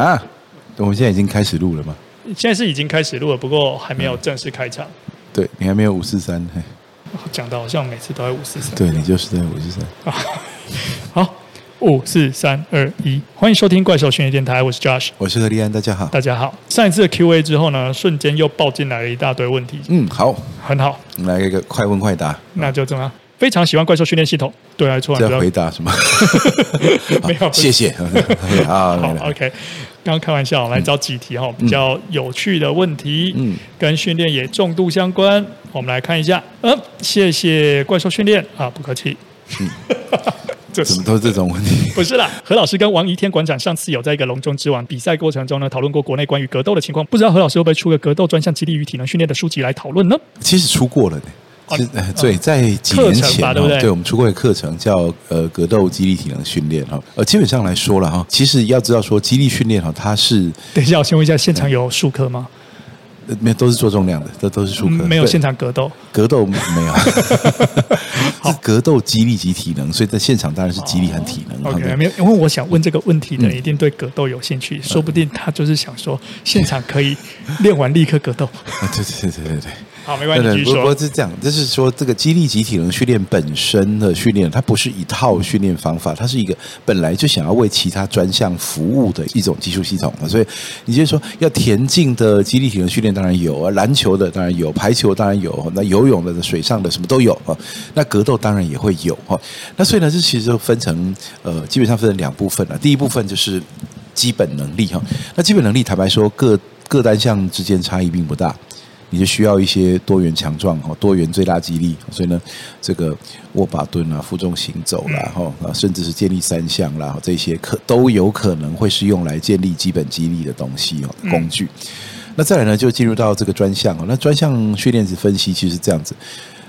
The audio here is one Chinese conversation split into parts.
啊，我们现在已经开始录了吗？现在是已经开始录了，不过还没有正式开场。嗯、对，你还没有五四三，讲的好像每次都在五四三。对，你就是在五四三。好，五四三二一，欢迎收听怪兽训练电台，我是 Josh，我是何立安，大家好，大家好。上一次的 Q&A 之后呢，瞬间又爆进来了一大堆问题。嗯，好，很好，我们来一个快问快答，那就这么。非常喜欢怪兽训练系统，对来说，要回答什么？没有，谢谢。好，OK。刚刚开玩笑，来找几题哈，比较有趣的问题，嗯，跟训练也重度相关。我们来看一下，嗯，谢谢怪兽训练啊，不客气。嗯，怎么都是这种问题？不是啦，何老师跟王仪天馆长上次有在一个龙中之王比赛过程中呢，讨论过国内关于格斗的情况，不知道何老师会不会出个格斗专项激励与体能训练的书籍来讨论呢？其实出过了呢。是，对，在几年前对，对，对我们出过一个课程叫呃格斗激励体能训练哈，呃基本上来说了哈，其实要知道说激励训练哈，它是等一下，我先问一下，现场有术科吗？没有，都是做重量的，都都是术科，没有现场格斗，格斗没有，是格斗激励及体能，所以在现场当然是激励和体能。OK，没有，因为我想问这个问题的人一定对格斗有兴趣，说不定他就是想说现场可以练完立刻格斗。对对对对对。好，没关系。不过是这样，就是说，这个激励及体能训练本身的训练，它不是一套训练方法，它是一个本来就想要为其他专项服务的一种技术系统。所以，你就是说，要田径的激励体能训练当然有啊，篮球的当然有，排球当然有，那游泳的、水上的什么都有啊。那格斗当然也会有哈。那所以呢，这其实就分成呃，基本上分成两部分了。第一部分就是基本能力哈。那基本能力，坦白说，各各单项之间差异并不大。你就需要一些多元强壮哈，多元最大肌力，所以呢，这个握把蹲啊、负重行走啦，哈，甚至是建立三项啦，这些可都有可能会是用来建立基本肌力的东西哦，工具。那再来呢，就进入到这个专项哦，那专项训练是分析其实是这样子，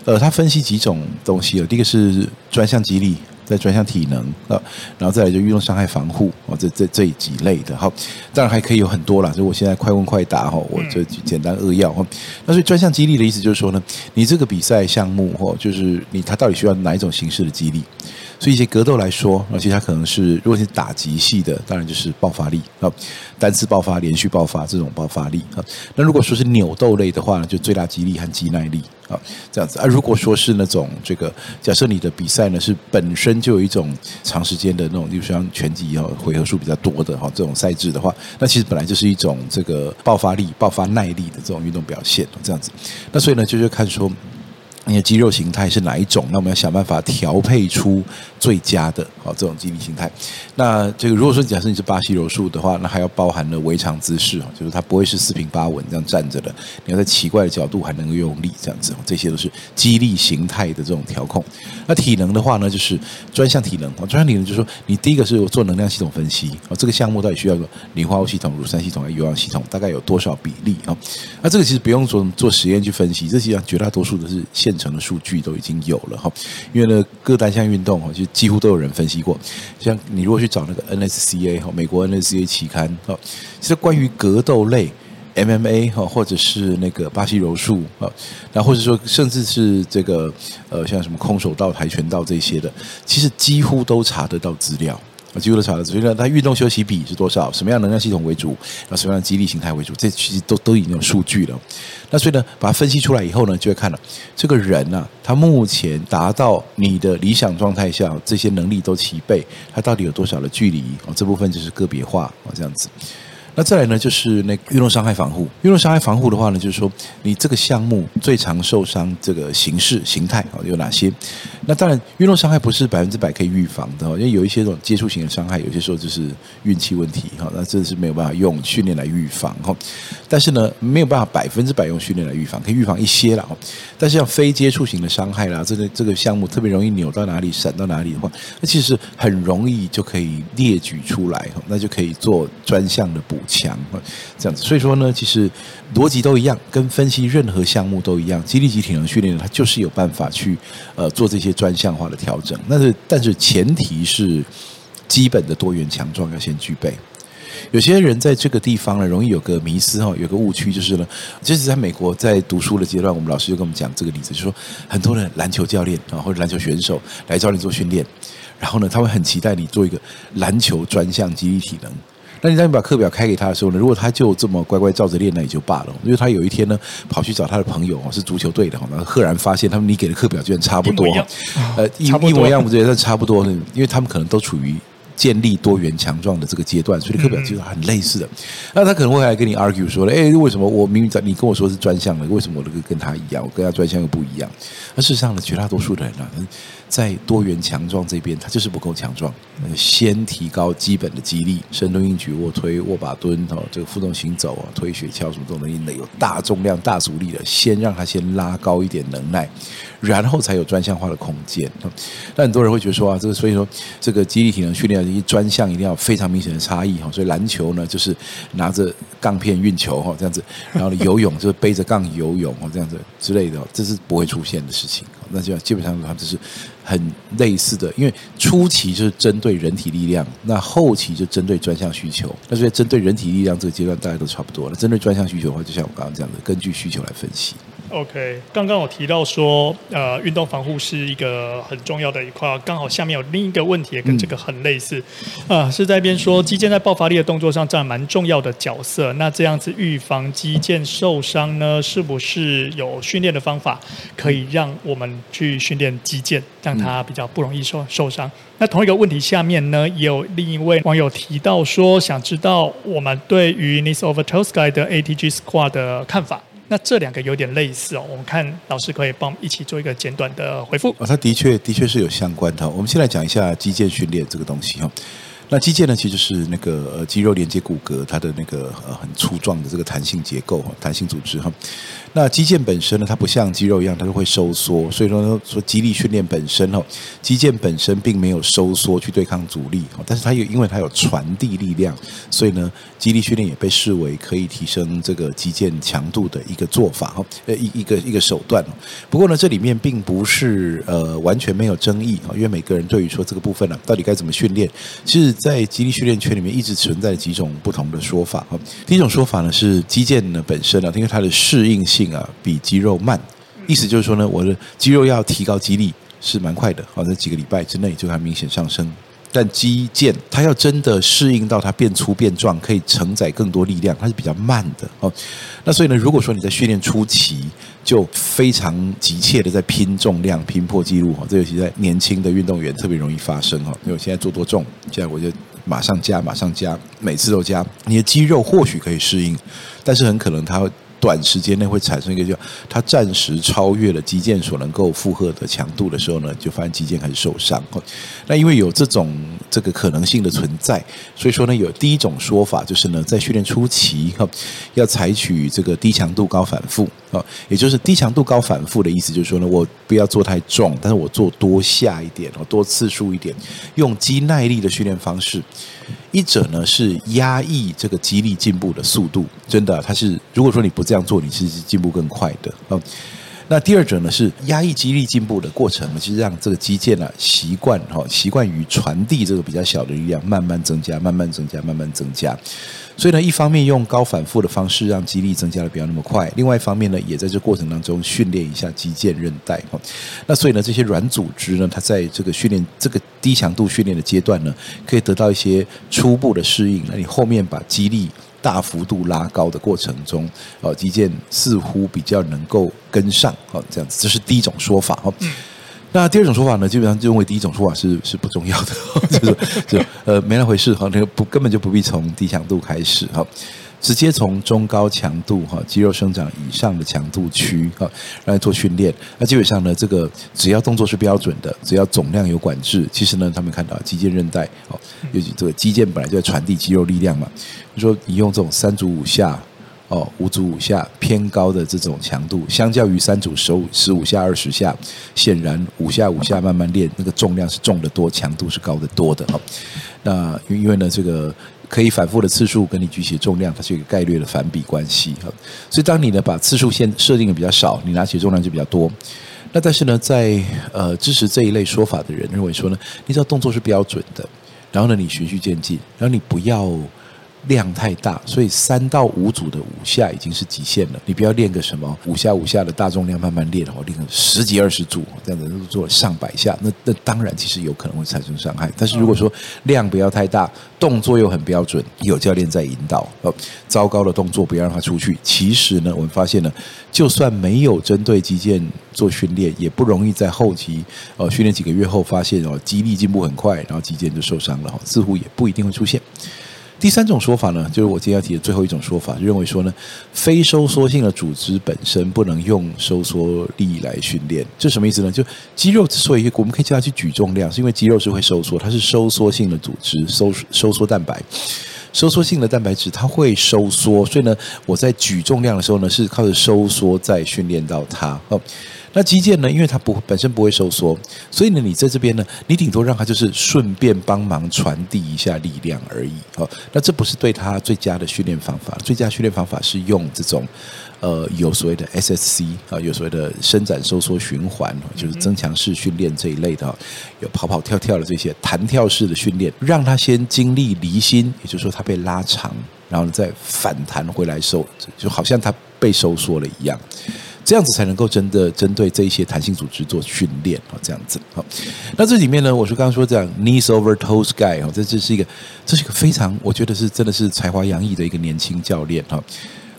呃，它分析几种东西哦，第一个是专项肌力。再专项体能啊，然后再来就运动伤害防护啊，这这这几类的哈，当然还可以有很多啦，所以我现在快问快答哈，我就简单扼要哈。那所以专项激励的意思就是说呢，你这个比赛项目哈，就是你它到底需要哪一种形式的肌力？所以一些格斗来说，而且它可能是如果是打击系的，当然就是爆发力啊，单次爆发、连续爆发这种爆发力啊。那如果说是扭斗类的话呢，就最大肌力和肌耐力啊，这样子啊。如果说是那种这个，假设你的比赛呢是本身就有一种长时间的那种，例如像拳击哦，回合数比较多的哈这种赛制的话，那其实本来就是一种这个爆发力、爆发耐力的这种运动表现，这样子。那所以呢，就是看说。你的肌肉形态是哪一种？那我们要想办法调配出最佳的啊这种肌力形态。那这个如果说假设你是巴西柔术的话，那还要包含了围场姿势，就是它不会是四平八稳这样站着的，你要在奇怪的角度还能够用力这样子，这些都是肌力形态的这种调控。那体能的话呢，就是专项体能，专项体能就是说你第一个是做能量系统分析哦，这个项目到底需要个磷化物系统、乳酸系统还有有氧系统，大概有多少比例啊？那这个其实不用做做实验去分析，这实际上绝大多数都是现成的数据都已经有了哈，因为呢各单项运动哈，就几乎都有人分析过。像你如果去找那个 NSCA 哈，美国 NSCA 期刊哈，其实关于格斗类 MMA 哈，或者是那个巴西柔术啊，那或者说甚至是这个呃像什么空手道、跆拳道这些的，其实几乎都查得到资料。我几乎都查了，所以呢，它运动休息比是多少？什么样能量系统为主？啊什么样的激励形态为主？这其实都都已经有数据了。那所以呢，把它分析出来以后呢，就会看了这个人呢、啊，他目前达到你的理想状态下，这些能力都齐备，他到底有多少的距离？哦，这部分就是个别化哦，这样子。那再来呢，就是那运动伤害防护。运动伤害防护的话呢，就是说你这个项目最常受伤这个形式形态啊有哪些？那当然，运动伤害不是百分之百可以预防的，因为有一些这种接触型的伤害，有些时候就是运气问题哈。那这是没有办法用训练来预防哈。但是呢，没有办法百分之百用训练来预防，可以预防一些了。但是像非接触型的伤害啦，这个这个项目特别容易扭到哪里、闪到哪里的话，那其实很容易就可以列举出来哈，那就可以做专项的补。强这样子，所以说呢，其实逻辑都一样，跟分析任何项目都一样。肌力及体能训练，它就是有办法去呃做这些专项化的调整。但是，但是前提是基本的多元强壮要先具备。有些人在这个地方呢，容易有个迷思哈，有个误区就是呢，就是在美国在读书的阶段，我们老师就跟我们讲这个例子，就是说很多的篮球教练啊或者篮球选手来找你做训练，然后呢，他会很期待你做一个篮球专项激励体能。那你当你把课表开给他的时候呢，如果他就这么乖乖照着练，那也就罢了。因为他有一天呢，跑去找他的朋友哦是足球队的，然后赫然发现他们你给的课表居然差不多，呃，一一模一样 不对，但差不多，因为他们可能都处于。建立多元强壮的这个阶段，所以课表其实很类似的。那他可能会来跟你 argue 说：“哎，为什么我明明在你跟我说是专项的，为什么我这个跟他一样，我跟他专项又不一样？”那事实上呢，绝大多数的人呢，在多元强壮这边，他就是不够强壮。先提高基本的肌力，深蹲、硬举、卧推、握把蹲，哦，这个负重行走啊，推雪橇什么这种能力，有大重量、大阻力的，先让他先拉高一点能耐。然后才有专项化的空间。那很多人会觉得说啊，这个所以说这个肌力体能训练一专项一定要非常明显的差异哈。所以篮球呢，就是拿着杠片运球哈，这样子。然后，游泳就是背着杠游泳哦，这样子之类的，这是不会出现的事情。那就基本上它就是很类似的，因为初期就是针对人体力量，那后期就针对专项需求。那所以针对人体力量这个阶段大家都差不多了。针对专项需求的话，就像我刚刚讲的，根据需求来分析。OK，刚刚我提到说，呃，运动防护是一个很重要的一块。刚好下面有另一个问题，也跟这个很类似，啊、呃，是在边说肌腱在爆发力的动作上占蛮重要的角色。那这样子预防肌腱受伤呢，是不是有训练的方法可以让我们去训练肌腱，让它比较不容易受受伤？那同一个问题下面呢，也有另一位网友提到说，想知道我们对于 knees over toe sky 的 ATG squat 的看法。那这两个有点类似哦，我们看老师可以帮一起做一个简短的回复。哦，它的确的确是有相关的。我们先来讲一下肌腱训练这个东西哈。那肌腱呢，其实是那个呃肌肉连接骨骼，它的那个呃很粗壮的这个弹性结构，弹性组织哈。那肌腱本身呢，它不像肌肉一样，它是会收缩，所以说呢，说肌力训练本身哈，肌腱本身并没有收缩去对抗阻力哦，但是它有，因为它有传递力量，所以呢，肌力训练也被视为可以提升这个肌腱强度的一个做法哈，呃一一个一个手段。不过呢，这里面并不是呃完全没有争议啊，因为每个人对于说这个部分呢，到底该怎么训练，其实在肌力训练圈里面一直存在几种不同的说法哈。第一种说法呢是肌腱呢本身啊，因为它的适应性。啊，比肌肉慢，意思就是说呢，我的肌肉要提高肌力是蛮快的，好，在几个礼拜之内就会明显上升。但肌腱它要真的适应到它变粗变壮，可以承载更多力量，它是比较慢的哦。那所以呢，如果说你在训练初期就非常急切的在拼重量、拼破纪录哈，这尤其在年轻的运动员特别容易发生哈。因为我现在做多重，现在我就马上加，马上加，每次都加。你的肌肉或许可以适应，但是很可能它。短时间内会产生一个叫它暂时超越了肌腱所能够负荷的强度的时候呢，就发现肌腱开始受伤。那因为有这种这个可能性的存在，所以说呢，有第一种说法就是呢，在训练初期哈，要采取这个低强度高反复啊，也就是低强度高反复的意思，就是说呢，我不要做太重，但是我做多下一点哦，多次数一点，用肌耐力的训练方式。一者呢是压抑这个激励进步的速度，真的，它是如果说你不这样做，你是进步更快的。那第二者呢是压抑激励进步的过程，其实让这个肌腱啊习惯哈，习惯于传递这个比较小的力量，慢慢增加，慢慢增加，慢慢增加。所以呢，一方面用高反复的方式让肌力增加的不要那么快，另外一方面呢，也在这过程当中训练一下肌腱韧带哈。那所以呢，这些软组织呢，它在这个训练这个低强度训练的阶段呢，可以得到一些初步的适应。那你后面把肌力大幅度拉高的过程中，哦，肌腱似乎比较能够跟上，哦，这样子，这是第一种说法哈。那第二种说法呢，基本上就认为第一种说法是 是不重要的，就是就呃没那回事哈，那个不根本就不必从低强度开始哈，直接从中高强度哈肌肉生长以上的强度区哈来做训练。那基本上呢，这个只要动作是标准的，只要总量有管制，其实呢，他们看到肌腱韧带哦，尤其这个肌腱本来就在传递肌肉力量嘛，就说你用这种三组五下。哦，五组五下偏高的这种强度，相较于三组十五十五下二十下，显然五下五下慢慢练，那个重量是重得多，强度是高得多的哈。那因为呢，这个可以反复的次数跟你举起重量，它是一个概率的反比关系哈。所以当你呢把次数线设定的比较少，你拿起重量就比较多。那但是呢，在呃支持这一类说法的人认为说呢，你知道动作是标准的，然后呢你循序渐进，然后你不要。量太大，所以三到五组的五下已经是极限了。你不要练个什么五下五下的大重量，慢慢练哦，练个十几二十组这样子做上百下，那那当然其实有可能会产生伤害。但是如果说量不要太大，动作又很标准，有教练在引导哦，糟糕的动作不要让它出去。其实呢，我们发现呢，就算没有针对肌腱做训练，也不容易在后期哦训练几个月后发现哦肌力进步很快，然后肌腱就受伤了，似乎也不一定会出现。第三种说法呢，就是我今天要提的最后一种说法，认为说呢，非收缩性的组织本身不能用收缩力来训练。这什么意思呢？就肌肉之所以我们可以叫它去举重量，是因为肌肉是会收缩，它是收缩性的组织，收收缩蛋白，收缩性的蛋白质它会收缩，所以呢，我在举重量的时候呢，是靠着收缩在训练到它哦。那肌腱呢？因为它不本身不会收缩，所以呢，你在这边呢，你顶多让它就是顺便帮忙传递一下力量而已。哦，那这不是对它最佳的训练方法。最佳训练方法是用这种，呃，有所谓的 SSC 啊，有所谓的伸展收缩循环，就是增强式训练这一类的，有跑跑跳跳的这些弹跳式的训练，让它先经历离心，也就是说它被拉长，然后再反弹回来收，就好像它被收缩了一样。这样子才能够真的针对这一些弹性组织做训练啊，这样子好。那这里面呢，我是刚刚说这样 knees over toes guy 啊，这这是一个，这是一个非常，我觉得是真的是才华洋溢的一个年轻教练哈。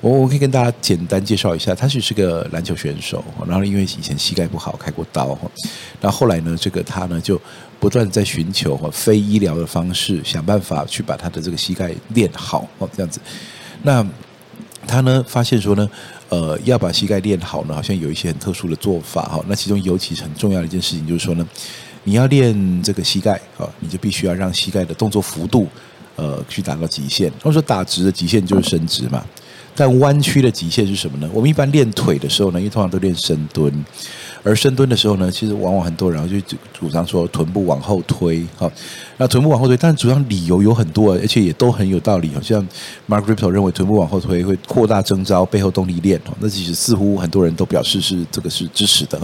我我可以跟大家简单介绍一下，他其实是个篮球选手，然后因为以前膝盖不好开过刀哈，然后后来呢，这个他呢就不断在寻求非医疗的方式，想办法去把他的这个膝盖练好哦，这样子。那他呢发现说呢。呃，要把膝盖练好呢，好像有一些很特殊的做法哈。那其中尤其很重要的一件事情就是说呢，你要练这个膝盖啊，你就必须要让膝盖的动作幅度，呃，去达到极限。或者说打直的极限就是伸直嘛，但弯曲的极限是什么呢？我们一般练腿的时候呢，因为通常都练深蹲。而深蹲的时候呢，其实往往很多人就主张说臀部往后推，好，那臀部往后推，但是主张理由有很多，而且也都很有道理。好像 Mark Rippetoe 认为臀部往后推会扩大征召背后动力链，那其实似乎很多人都表示是这个是支持的。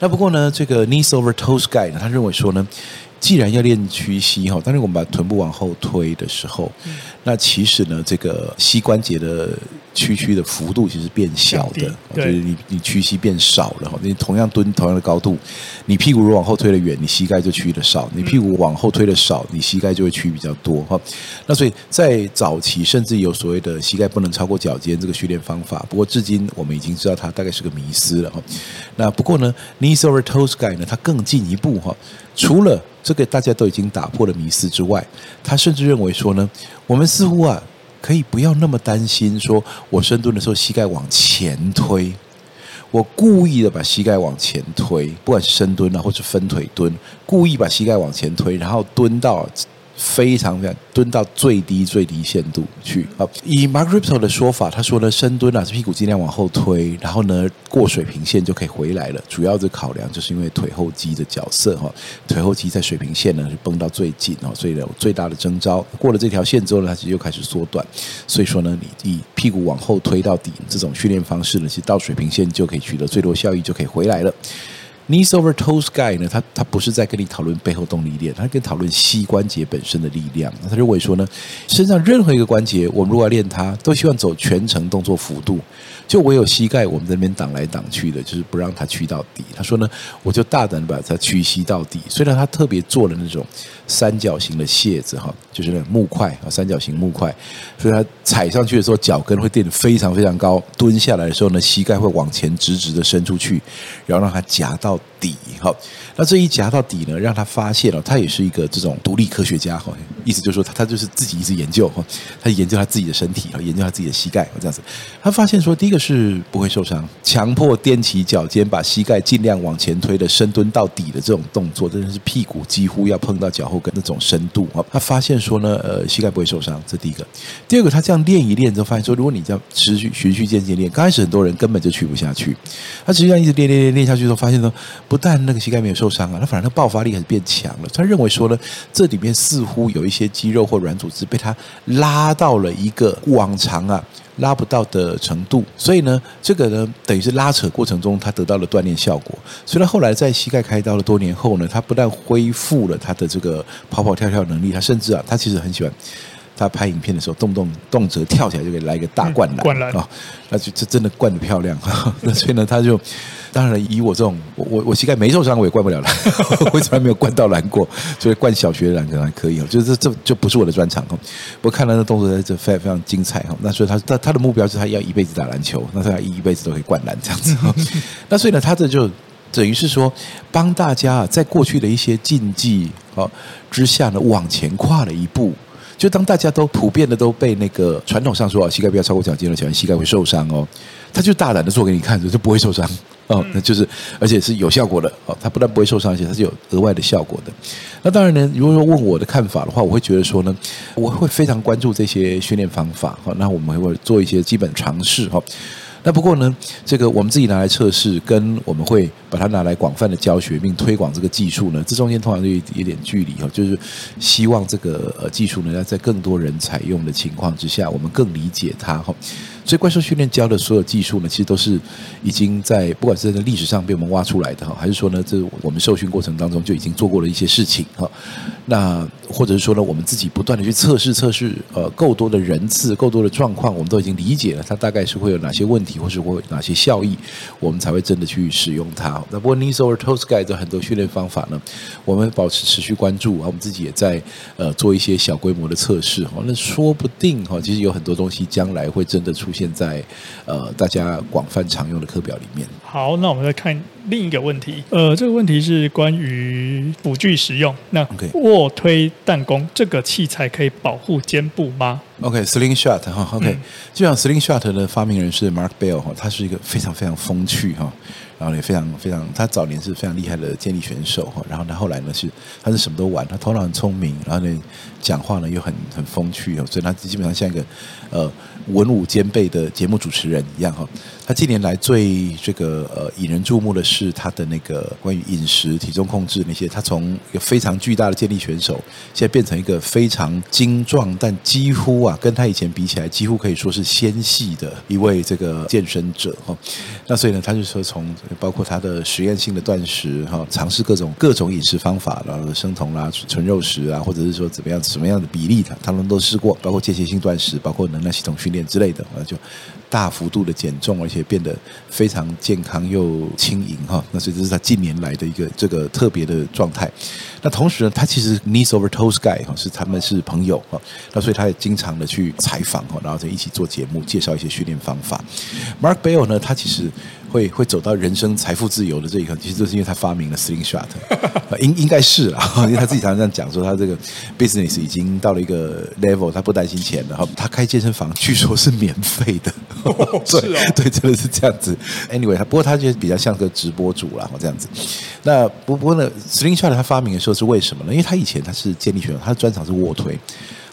那不过呢，这个 Knees Over Toes Guy 呢，他认为说呢，既然要练屈膝哈，但是我们把臀部往后推的时候，那其实呢，这个膝关节的。屈曲的幅度其实变小的，就是你你屈膝变少了哈。你同样蹲同样的高度，你屁股如果往后推的远，你膝盖就屈的少；你屁股往后推的少，你膝盖就会屈比较多哈。那所以在早期甚至有所谓的膝盖不能超过脚尖这个训练方法，不过至今我们已经知道它大概是个迷思了哈。那不过呢，knees over toes guy 呢，它更进一步哈，除了这个大家都已经打破了迷思之外，他甚至认为说呢，我们似乎啊。可以不要那么担心，说我深蹲的时候膝盖往前推，我故意的把膝盖往前推，不管是深蹲啊，或者分腿蹲，故意把膝盖往前推，然后蹲到。非常非常蹲到最低最低限度去啊！以 Mark Ripto 的说法，他说呢，深蹲啊，是屁股尽量往后推，然后呢，过水平线就可以回来了。主要的考量就是因为腿后肌的角色哈，腿后肌在水平线呢是绷到最紧哦，所以呢，最大的征召过了这条线之后呢，它其实又开始缩短。所以说呢，你以屁股往后推到底这种训练方式呢，其实到水平线就可以取得最多效益，就可以回来了。Knees over toes guy 呢，他他不是在跟你讨论背后动力链，他跟讨论膝关节本身的力量。他认为说呢，身上任何一个关节，我们如果要练它，都希望走全程动作幅度。就我有膝盖，我们在那边挡来挡去的，就是不让它屈到底。他说呢，我就大胆把它屈膝到底。虽然他特别做了那种三角形的楔子哈，就是那木块啊，三角形木块，所以它踩上去的时候，脚跟会垫得非常非常高。蹲下来的时候呢，膝盖会往前直直的伸出去，然后让它夹到底。好，那这一夹到底呢，让他发现了，他也是一个这种独立科学家哈。意思就是说，他他就是自己一直研究哈，他研究他自己的身体啊，研究他自己的膝盖这样子。他发现说，第一个。是不会受伤，强迫踮起脚尖，把膝盖尽量往前推的深蹲到底的这种动作，真的是屁股几乎要碰到脚后跟那种深度啊！他发现说呢，呃，膝盖不会受伤，这第一个。第二个，他这样练一练之后，发现说，如果你这样持续循序渐进练，刚开始很多人根本就去不下去。他实际上一直练练练练下去之后，发现说，不但那个膝盖没有受伤啊，他反而他爆发力还是变强了。他认为说呢，这里面似乎有一些肌肉或软组织被他拉到了一个往常啊。拉不到的程度，所以呢，这个呢，等于是拉扯过程中，他得到了锻炼效果。所以他后来在膝盖开刀了多年后呢，他不但恢复了他的这个跑跑跳跳能力，他甚至啊，他其实很喜欢。他拍影片的时候，动不动动辄跳起来就给来一个大灌篮，灌篮啊，那就这真的灌得漂亮。那所以呢，他就当然以我这种，我我我膝盖没受伤，我也灌不了篮，我从来没有灌到篮过，所以灌小学篮可能还可以哦。就是这就不是我的专长哦。我看了那动作在这非常非常精彩哈。那所以他他他的目标是他要一辈子打篮球，那他一一辈子都可以灌篮这样子。那所以呢，他这就。等于是说，帮大家，在过去的一些禁忌啊之下呢，往前跨了一步。就当大家都普遍的都被那个传统上说啊，膝盖不要超过脚尖了，脚膝盖会受伤哦。他就大胆的做给你看，就不会受伤哦。那就是而且是有效果的哦。他不但不会受伤，而且它是有额外的效果的。那当然呢，如果说问我的看法的话，我会觉得说呢，我会非常关注这些训练方法。好，那我们会做一些基本尝试哈。那不过呢，这个我们自己拿来测试，跟我们会把它拿来广泛的教学并推广这个技术呢，这中间通常就有一点距离哈，就是希望这个呃技术呢要在更多人采用的情况之下，我们更理解它哈。所以怪兽训练教的所有技术呢，其实都是已经在不管是在历史上被我们挖出来的哈，还是说呢，这我们受训过程当中就已经做过了一些事情哈。那或者是说呢，我们自己不断的去测试测试，呃，够多的人次，够多的状况，我们都已经理解了它大概是会有哪些问题，或是会有哪些效益，我们才会真的去使用它。那不过 knees over Tosky 的很多训练方法呢，我们保持持续关注啊，我们自己也在呃做一些小规模的测试哈。那说不定哈，其实有很多东西将来会真的出现。现在，呃，大家广泛常用的课表里面。好，那我们再看另一个问题。呃，这个问题是关于辅具使用。那卧推弹弓这个器材可以保护肩部吗？OK，Slingshot 哈，OK，就像 Slingshot 的发明人是 Mark Bell 哈，他是一个非常非常风趣哈。然后也非常非常，他早年是非常厉害的健力选手哈。然后他后来呢是，他是什么都玩，他头脑很聪明，然后呢讲话呢又很很风趣哦，所以他基本上像一个呃文武兼备的节目主持人一样哈。他近年来最这个呃引人注目的是他的那个关于饮食、体重控制那些，他从一个非常巨大的健力选手，现在变成一个非常精壮，但几乎啊跟他以前比起来，几乎可以说是纤细的一位这个健身者哈。那所以呢，他就说从包括他的实验性的断食哈，尝试各种各种饮食方法，然后生酮啦、纯肉食啊，或者是说怎么样什么样的比例的，他们都试过，包括间歇性断食，包括能量系统训练之类的，那就大幅度的减重，而且变得非常健康又轻盈哈。那所以这是他近年来的一个这个特别的状态。那同时呢，他其实 knees over toes guy 哈，是他们是朋友哈。那所以他也经常的去采访哈，然后在一起做节目，介绍一些训练方法。Mark Bell 呢，他其实。会会走到人生财富自由的这一刻，其实就是因为他发明了 Slingshot，应应该是啊，因为他自己常常这样讲说，他这个 business 已经到了一个 level，他不担心钱了哈。他开健身房据说是免费的，哦、对、哦、对，真的是这样子。Anyway，他不过他就比较像个直播主啦，这样子。那不不过呢，Slingshot 他发明的时候是为什么呢？因为他以前他是健力选手，他的专长是卧推。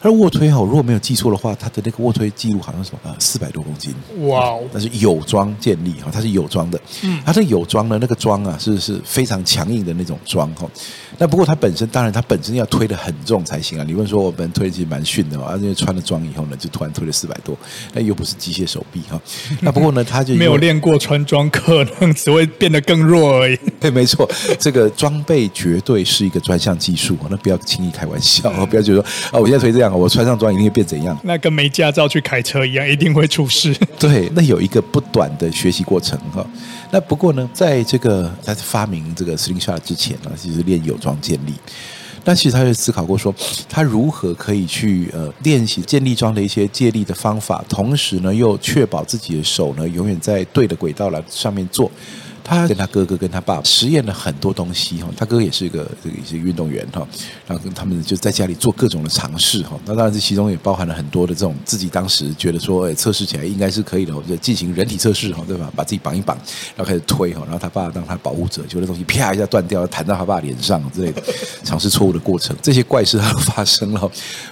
他的卧推哈，如果没有记错的话，他的那个卧推记录好像是什么啊，四百多公斤。哇哦！那是有装建立哈，它是有装的。嗯，它这有装呢那个装啊，是是非常强硬的那种装哈。那不过它本身，当然它本身要推的很重才行啊。你问说我们推其实蛮逊的嘛，因为穿了装以后呢，就突然推了四百多，那又不是机械手臂哈。那不过呢，他就没有练过穿装，可能只会变得更弱而已。对，没错，这个装备绝对是一个专项技术，那不要轻易开玩笑，不要觉得说啊，我现在推这样。我穿上装一定会变怎样？那跟没驾照去开车一样，一定会出事。对，那有一个不短的学习过程哈。那不过呢，在这个他发明这个 Slingshot 之前呢，其实练有装建立。但其实他就思考过说，他如何可以去呃练习建立桩的一些借力的方法，同时呢又确保自己的手呢永远在对的轨道来上面做。他跟他哥哥跟他爸爸实验了很多东西哈，他哥也是一个这个也是运动员哈，然后跟他们就在家里做各种的尝试哈。那当然这其中也包含了很多的这种自己当时觉得说，哎，测试起来应该是可以的，就进行人体测试哈，对吧？把自己绑一绑，然后开始推哈，然后他爸爸当他保护者，就那东西啪一下断掉，弹到他爸脸上之类的，尝试错误的过程，这些怪事都发生了。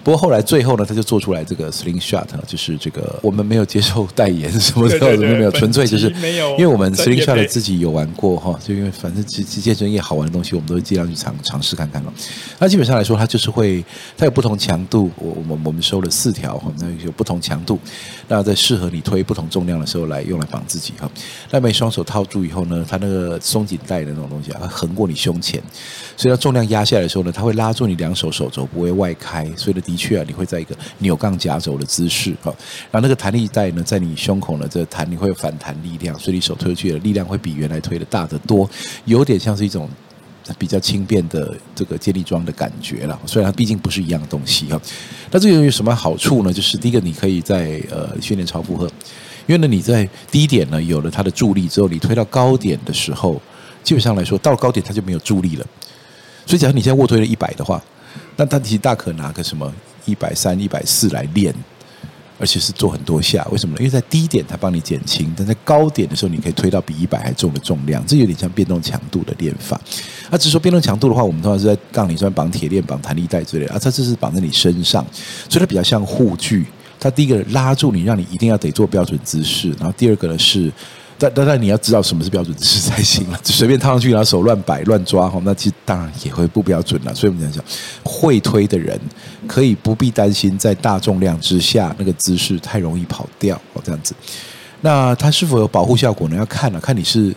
不过后来最后呢，他就做出来这个 Slingshot，就是这个我们没有接受代言什么的，什么没有，纯粹就是没有因为我们 Slingshot 自己有。玩过哈，就因为反正其实健身业好玩的东西，我们都会尽量去尝尝试看看了。那基本上来说，它就是会，它有不同强度。我我们我们收了四条哈，那有不同强度。那在适合你推不同重量的时候来用来绑自己哈。那么双手套住以后呢，它那个松紧带的那种东西啊，它横过你胸前，所以它重量压下来的时候呢，它会拉住你两手手肘不会外开，所以呢，的确啊，你会在一个扭杠夹肘的姿势哈。然后那个弹力带呢，在你胸口呢，这弹你会有反弹力量，所以你手推出去的力量会比原来来推的大得多，有点像是一种比较轻便的这个健力桩的感觉了。虽然它毕竟不是一样东西哈。那这个有什么好处呢？就是第一个，你可以在呃训练超负荷，因为呢你在低点呢有了它的助力之后，你推到高点的时候，基本上来说到了高点它就没有助力了。所以假如你现在卧推了一百的话，那它其实大可拿个什么一百三、一百四来练。而且是做很多下，为什么呢？因为在低点它帮你减轻，但在高点的时候你可以推到比一百还重的重量，这有点像变动强度的练法。那只是说变动强度的话，我们通常是在杠铃上绑铁链、绑弹力带之类的啊，它这是绑在你身上，所以它比较像护具。它第一个拉住你，让你一定要得做标准姿势，然后第二个呢是。但但但你要知道什么是标准姿势才行了，随便套上去，然后手乱摆乱抓哈，那其实当然也会不标准了。所以我们讲讲，会推的人可以不必担心在大重量之下那个姿势太容易跑掉哦，这样子。那它是否有保护效果呢？要看了，看你是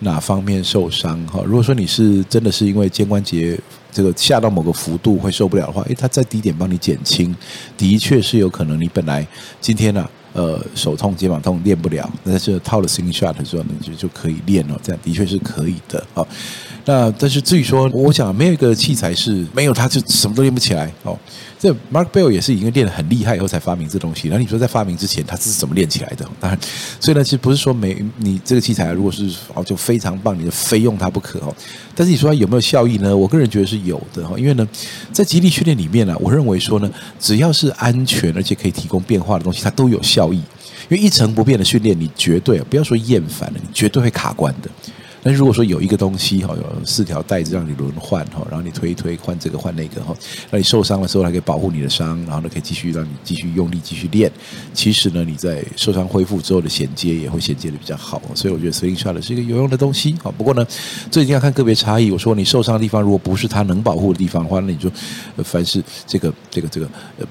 哪方面受伤哈。如果说你是真的是因为肩关节这个下到某个幅度会受不了的话，诶，它在低点帮你减轻，的确是有可能。你本来今天呢、呃，手痛、肩膀痛练不了，但是套了 s i n g shot 的时候呢，就就可以练了。这样的确是可以的啊。那但是至于说，我想没有一个器材是没有它就什么都练不起来哦。这 Mark Bell 也是已经练得很厉害以后才发明这东西。然后你说在发明之前，他是怎么练起来的？当然，所以呢，其实不是说没你这个器材如果是哦就非常棒，你就非用它不可哦。但是你说它有没有效益呢？我个人觉得是有的哈。因为呢，在极力训练里面呢，我认为说呢，只要是安全而且可以提供变化的东西，它都有效益。因为一成不变的训练，你绝对不要说厌烦了，你绝对会卡关的。但如果说有一个东西哈，有四条带子让你轮换哈，然后你推一推换这个换那个哈，那你受伤的时候还可以保护你的伤，然后呢可以继续让你继续用力继续练。其实呢，你在受伤恢复之后的衔接也会衔接的比较好，所以我觉得 Slingshot 是一个有用的东西啊。不过呢，最近要看个别差异。我说你受伤的地方如果不是它能保护的地方的话，那你就凡是这个这个这个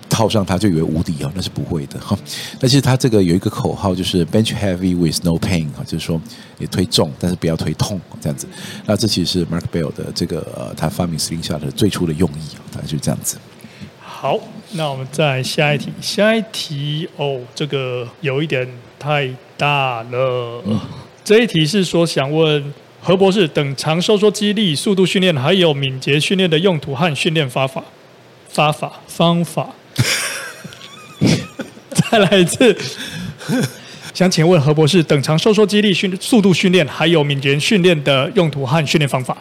套上它就以为无敌啊，那是不会的哈。但是它这个有一个口号就是 Bench Heavy with No Pain 啊，就是说也推重，但是不要推痛。这样子，那这其实是 Mark Bell 的这个呃，他发明 Slingshot 的最初的用意，大概就是这样子。好，那我们再下一题，下一题哦，这个有一点太大了。嗯、这一题是说想问何博士，等长收缩肌力、速度训练还有敏捷训练的用途和训练方法、方法、方法。再来一次。想请问何博士，等长收缩肌力训速度训练还有敏捷训练的用途和训练方法？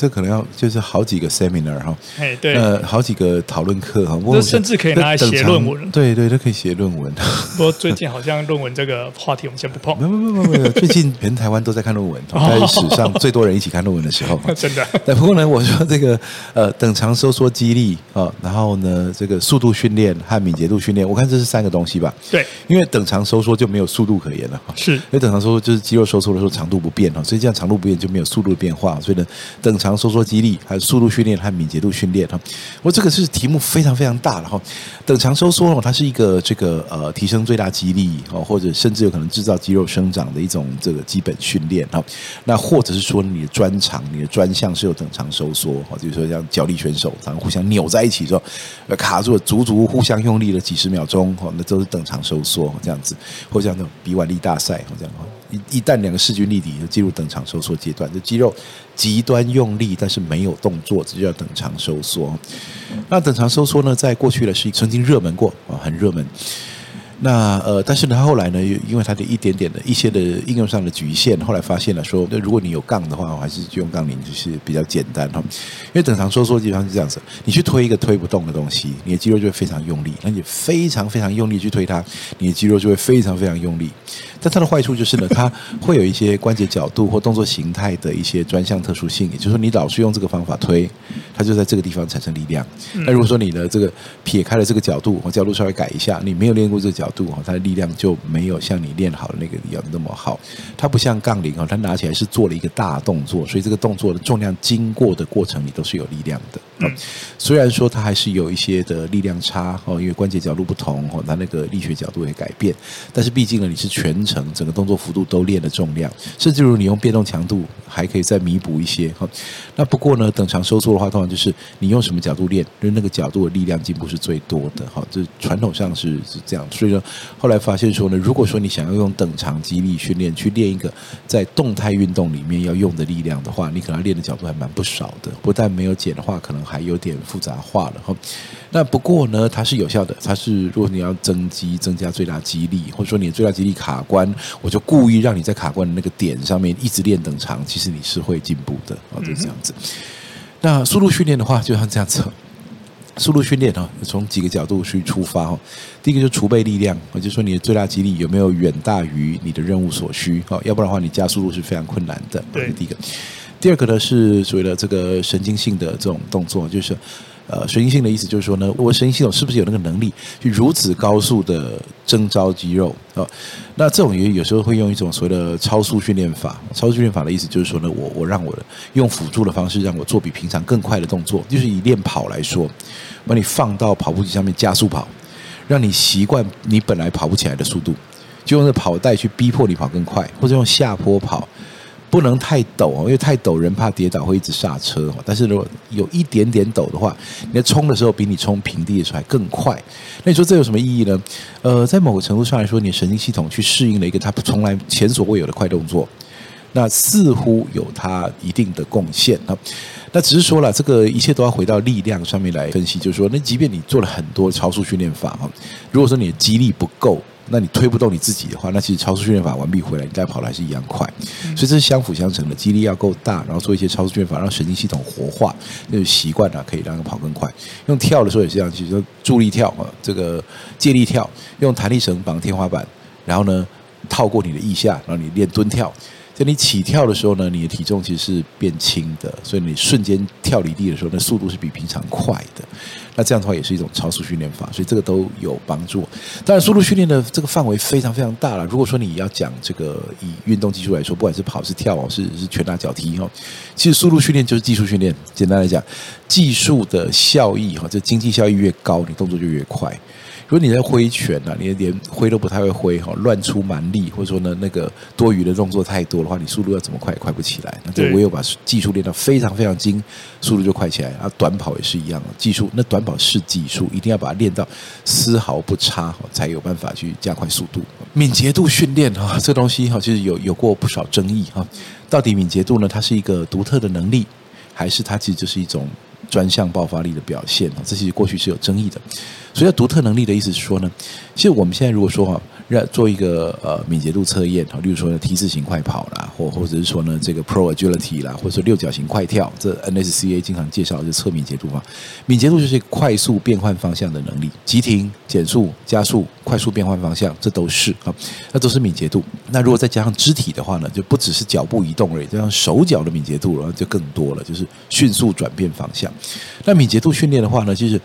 这可能要就是好几个 seminar 哈，哎对，呃，好几个讨论课哈，这甚至可以拿来写论文。对对，都可以写论文。不过最近好像论文这个话题我们先不碰。没有没有没有没有，最近全台湾都在看论文，在史上最多人一起看论文的时候。真的。但不过呢，我说这个呃，等长收缩肌力啊，然后呢，这个速度训练和敏捷度训练，我看这是三个东西吧？对，因为等长收缩就没有速度可言了。是，因为等长收缩就是肌肉收缩的时候长度不变哈，所以这样长度不变就没有速度的变化，所以呢，等长。收缩肌力，还有速度训练和敏捷度训练哈，我这个是题目非常非常大了哈。等长收缩哦，它是一个这个呃提升最大肌力哦，或者甚至有可能制造肌肉生长的一种这个基本训练哈。那或者是说你的专长、你的专项是有等长收缩哈，比如说像脚力选手，他们互相扭在一起之后，卡住了，足足互相用力了几十秒钟哈，那都是等长收缩这样子，或者像那种比腕力大赛这样。一一旦两个势均力敌，就进入等长收缩阶段，就肌肉极端用力，但是没有动作，这就叫等长收缩。那等长收缩呢，在过去呢是曾经热门过啊，很热门。那呃，但是呢，后来呢，因为它的一点点的一些的应用上的局限，后来发现了说，那如果你有杠的话，我还是就用杠铃就是比较简单哈。因为等长收缩基本上是这样子，你去推一个推不动的东西，你的肌肉就会非常用力，那你非常非常用力去推它，你的肌肉就会非常非常用力。但它的坏处就是呢，它会有一些关节角度或动作形态的一些专项特殊性，也就是说，你老是用这个方法推，它就在这个地方产生力量。那如果说你的这个撇开了这个角度，我角度稍微改一下，你没有练过这个角度哈，它的力量就没有像你练好的那个一样那么好。它不像杠铃哈，它拿起来是做了一个大动作，所以这个动作的重量经过的过程你都是有力量的。嗯，虽然说它还是有一些的力量差哦，因为关节角度不同哦，它那个力学角度也改变。但是毕竟呢，你是全程整个动作幅度都练的重量，甚至如你用变动强度还可以再弥补一些哈。那不过呢，等长收缩的话，通常就是你用什么角度练，就是那个角度的力量进步是最多的哈。这传统上是是这样，所以说后来发现说呢，如果说你想要用等长肌力训练去练一个在动态运动里面要用的力量的话，你可能练的角度还蛮不少的。不但没有减的话，可能还有点复杂化了哈。那不过呢，它是有效的。它是如果你要增肌、增加最大肌力，或者说你的最大肌力卡关，我就故意让你在卡关的那个点上面一直练等长，其实你是会进步的哦，就是这样子。那速度训练的话，就像这样子。速度训练哈，从几个角度去出发哈。第一个就是储备力量，我就说你的最大肌力有没有远大于你的任务所需哦，要不然的话，你加速度是非常困难的。对，第一个。第二个呢是所谓的这个神经性的这种动作，就是。呃，神经性的意思就是说呢，我神经系统是不是有那个能力去如此高速的征召肌肉啊？那这种也有时候会用一种所谓的超速训练法。超速训练法的意思就是说呢，我我让我的用辅助的方式让我做比平常更快的动作，就是以练跑来说，把你放到跑步机上面加速跑，让你习惯你本来跑不起来的速度，就用这跑带去逼迫你跑更快，或者用下坡跑。不能太陡哦，因为太陡人怕跌倒会一直刹车。但是如果有一点点陡的话，你在冲的时候比你冲平地的时候还更快。那你说这有什么意义呢？呃，在某个程度上来说，你神经系统去适应了一个它从来前所未有的快动作，那似乎有它一定的贡献啊。那只是说了，这个一切都要回到力量上面来分析，就是说，那即便你做了很多超速训练法哈，如果说你的肌力不够。那你推不动你自己的话，那其实超速训练法完毕回来，你再跑的还是一样快，所以这是相辅相成的，肌力要够大，然后做一些超速训练法，让神经系统活化，那种习惯啊，可以让它跑更快。用跳的时候也是这样，其实说助力跳啊，这个借力跳，用弹力绳绑天花板，然后呢套过你的腋下，然后你练蹲跳。在你起跳的时候呢，你的体重其实是变轻的，所以你瞬间跳离地的时候，那速度是比平常快的。那这样的话也是一种超速训练法，所以这个都有帮助。当然，速度训练的这个范围非常非常大了。如果说你要讲这个以运动技术来说，不管是跑是跳是是拳打脚踢哦，其实速度训练就是技术训练。简单来讲，技术的效益哈，这经济效益越高，你动作就越快。如果你在挥拳啊，你连挥都不太会挥哈，乱出蛮力，或者说呢那个多余的动作太多的话，你速度要怎么快也快不起来。那这唯有把技术练到非常非常精，速度就快起来。啊，短跑也是一样，技术那短跑是技术，一定要把它练到丝毫不差，才有办法去加快速度。敏捷度训练哈，这个东西哈，其实有有过不少争议哈。到底敏捷度呢，它是一个独特的能力，还是它其实就是一种专项爆发力的表现？这其实过去是有争议的。所以，独特能力的意思是说呢，其实我们现在如果说哈，让做一个呃敏捷度测验啊，例如说呢 T 字型快跑啦，或或者是说呢这个 Pro Agility 啦，或者说六角形快跳，这 NSCA 经常介绍就测敏捷度嘛。敏捷度就是快速变换方向的能力，急停、减速、加速、快速变换方向，这都是啊，那都是敏捷度。那如果再加上肢体的话呢，就不只是脚步移动而已，加上手脚的敏捷度，然后就更多了，就是迅速转变方向。那敏捷度训练的话呢，就是。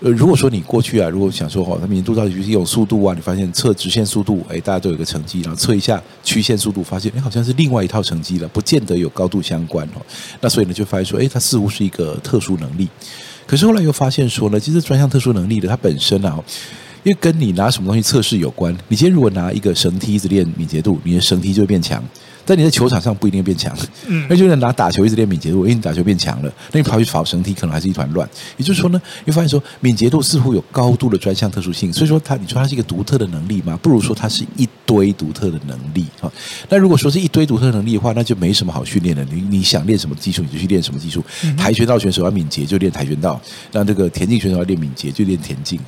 呃，如果说你过去啊，如果想说哈，他敏捷度到底就是用速度啊，你发现测直线速度，哎，大家都有一个成绩，然后测一下曲线速度，发现哎，好像是另外一套成绩了，不见得有高度相关哦。那所以呢，就发现说，哎，它似乎是一个特殊能力。可是后来又发现说呢，其实专项特殊能力的它本身啊，因为跟你拿什么东西测试有关。你今天如果拿一个绳梯子练敏捷度，你的绳梯就会变强。但你在球场上不一定变强，嗯，那就是拿打球一直练敏捷度，因为你打球变强了，那你跑去跑绳梯可能还是一团乱。也就是说呢，你发现说敏捷度似乎有高度的专项特殊性，所以说它，你说它是一个独特的能力吗？不如说它是一堆独特的能力哈。那如果说是一堆独特的能力的话，那就没什么好训练的。你你想练什么技术，你就去练什么技术。跆拳道选手要敏捷，就练跆拳道；那这个田径选手要练敏捷，就练田径。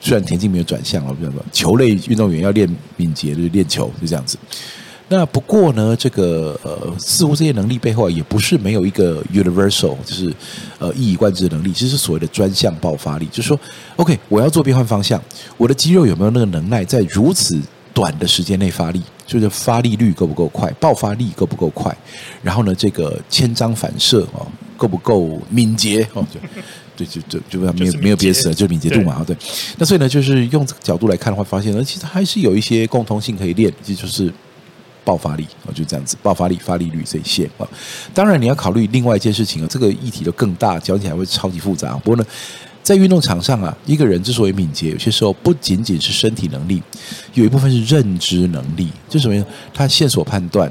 虽然田径没有转向了，比如说球类运动员要练敏捷，就练球，就这样子。那不过呢，这个呃，似乎这些能力背后也不是没有一个 universal，就是呃一以贯之的能力，就是所谓的专项爆发力。就是说，OK，我要做变换方向，我的肌肉有没有那个能耐，在如此短的时间内发力？就是发力率够不够快，爆发力够不够快？然后呢，这个千张反射哦，够不够敏捷？哦，对，就就就没有没有别的词了，就是敏捷度嘛，对。对那所以呢，就是用这个角度来看的话，发现呢，其实还是有一些共通性可以练，其实就是爆发力啊，就这样子，爆发力、发力率这些啊。当然，你要考虑另外一件事情啊，这个议题就更大，讲起来会超级复杂。不过呢，在运动场上啊，一个人之所以敏捷，有些时候不仅仅是身体能力，有一部分是认知能力，就什么？他线索判断。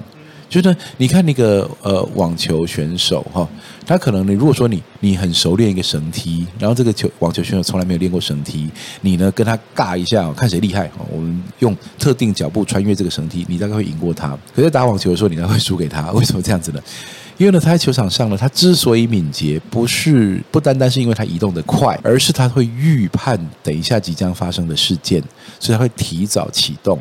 就是你看那个呃网球选手哈，他可能你如果说你你很熟练一个绳梯，然后这个球网球选手从来没有练过绳梯，你呢跟他尬一下，看谁厉害，我们用特定脚步穿越这个绳梯，你大概会赢过他。可是打网球的时候，你大概会输给他。为什么这样子呢？因为呢，他在球场上呢，他之所以敏捷，不是不单单是因为他移动的快，而是他会预判等一下即将发生的事件，所以他会提早启动。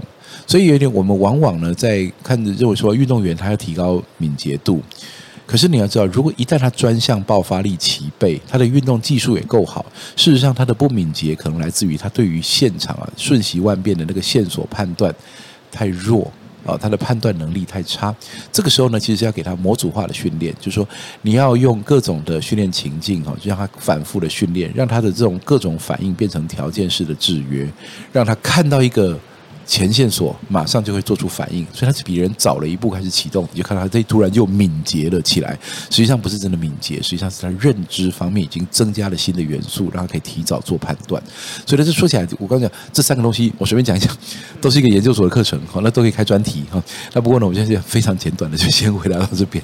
所以有点，我们往往呢在看着认为说，运动员他要提高敏捷度，可是你要知道，如果一旦他专项爆发力齐备，他的运动技术也够好，事实上他的不敏捷可能来自于他对于现场啊瞬息万变的那个线索判断太弱啊，他的判断能力太差。这个时候呢，其实要给他模组化的训练，就是说你要用各种的训练情境哈，就让他反复的训练，让他的这种各种反应变成条件式的制约，让他看到一个。前线索马上就会做出反应，所以他是比人早了一步开始启动，你就看到他这突然就敏捷了起来。实际上不是真的敏捷，实际上是他认知方面已经增加了新的元素，让他可以提早做判断。所以呢，这说起来，我刚讲这三个东西，我随便讲一讲，都是一个研究所的课程，好，那都可以开专题哈。那不过呢，我现在非常简短的就先回答到这边。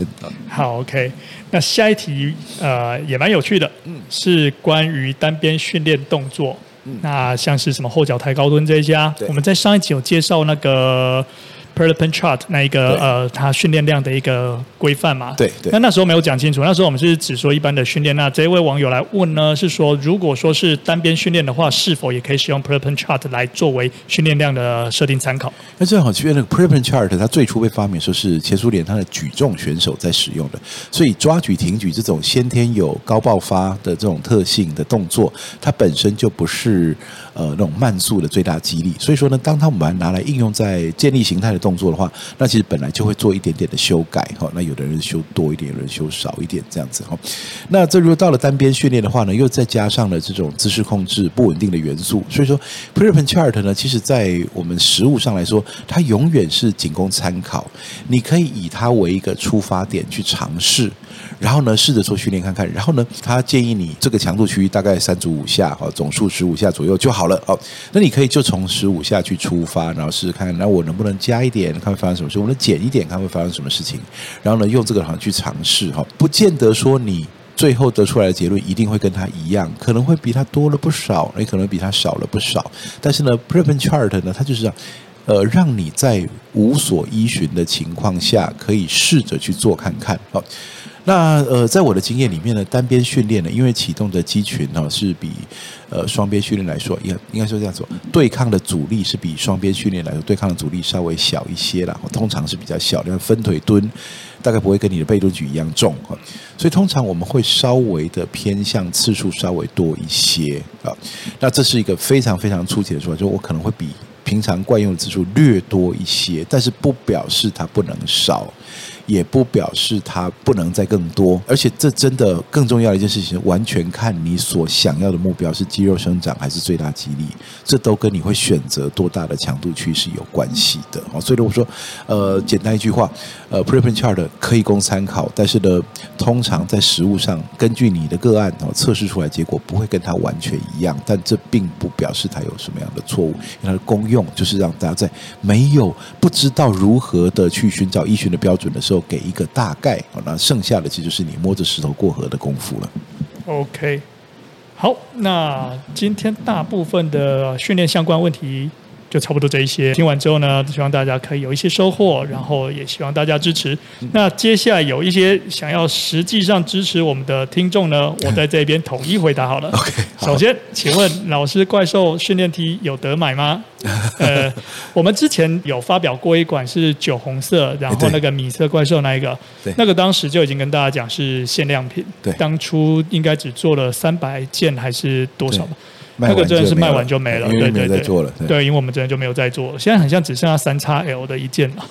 好，OK，那下一题呃也蛮有趣的，嗯，是关于单边训练动作。那像是什么后脚抬高蹲这一家，我们在上一集有介绍那个。Prilepin chart 那一个呃，它训练量的一个规范嘛？对对。那那时候没有讲清楚，那时候我们是只说一般的训练。那这一位网友来问呢，是说如果说是单边训练的话，是否也可以使用 Prilepin chart 来作为训练量的设定参考？那正好，因为那个 Prilepin chart 它最初被发明说是前苏联它的举重选手在使用的，所以抓举、挺举这种先天有高爆发的这种特性的动作，它本身就不是呃那种慢速的最大肌力。所以说呢，当他们把它拿来应用在建立形态的动作的话，那其实本来就会做一点点的修改哈。那有的人修多一点，有人修少一点，这样子哈。那这如果到了单边训练的话呢，又再加上了这种姿势控制不稳定的元素，所以说 Prilepin chart 呢，其实在我们实务上来说，它永远是仅供参考。你可以以它为一个出发点去尝试，然后呢，试着做训练看看。然后呢，他建议你这个强度区大概三组五下哈，总数十五下左右就好了哦。那你可以就从十五下去出发，然后试试看，那我能不能加一点？看会发生什么事？我们减一点，看会发生什么事情。然后呢，用这个好像去尝试哈，不见得说你最后得出来的结论一定会跟他一样，可能会比他多了不少，也可能比他少了不少。但是呢，Prilepin chart 呢，它就是让呃，让你在无所依循的情况下，可以试着去做看看。好。那呃，在我的经验里面呢，单边训练呢，因为启动的肌群呢是比呃双边训练来说，应应该说这样说，对抗的阻力是比双边训练来说对抗的阻力稍微小一些啦，通常是比较小，因为分腿蹲大概不会跟你的背蹲举一样重哈，所以通常我们会稍微的偏向次数稍微多一些啊。那这是一个非常非常粗浅的说法，就我可能会比平常惯用的次数略多一些，但是不表示它不能少。也不表示它不能再更多，而且这真的更重要的一件事情，完全看你所想要的目标是肌肉生长还是最大肌力，这都跟你会选择多大的强度区是有关系的。所以如果说，呃，简单一句话，呃，Prilepin chart 可以供参考，但是呢，通常在实物上，根据你的个案哦测试出来结果不会跟它完全一样，但这并不表示它有什么样的错误，因为它的功用就是让大家在没有不知道如何的去寻找依循的标准的时候。就给一个大概，那剩下的其实就是你摸着石头过河的功夫了。OK，好，那今天大部分的训练相关问题。就差不多这一些，听完之后呢，希望大家可以有一些收获，然后也希望大家支持。那接下来有一些想要实际上支持我们的听众呢，我在这边统一回答好了。OK，首先，请问老师，怪兽训练梯有得买吗？呃，我们之前有发表过一款是酒红色，然后那个米色怪兽那一个，那个当时就已经跟大家讲是限量品，对，当初应该只做了三百件还是多少吧？那个真的是卖完就没了。对，对，对，对，因为我们真的就没有再做了。现在好像只剩下三叉 L 的一件了。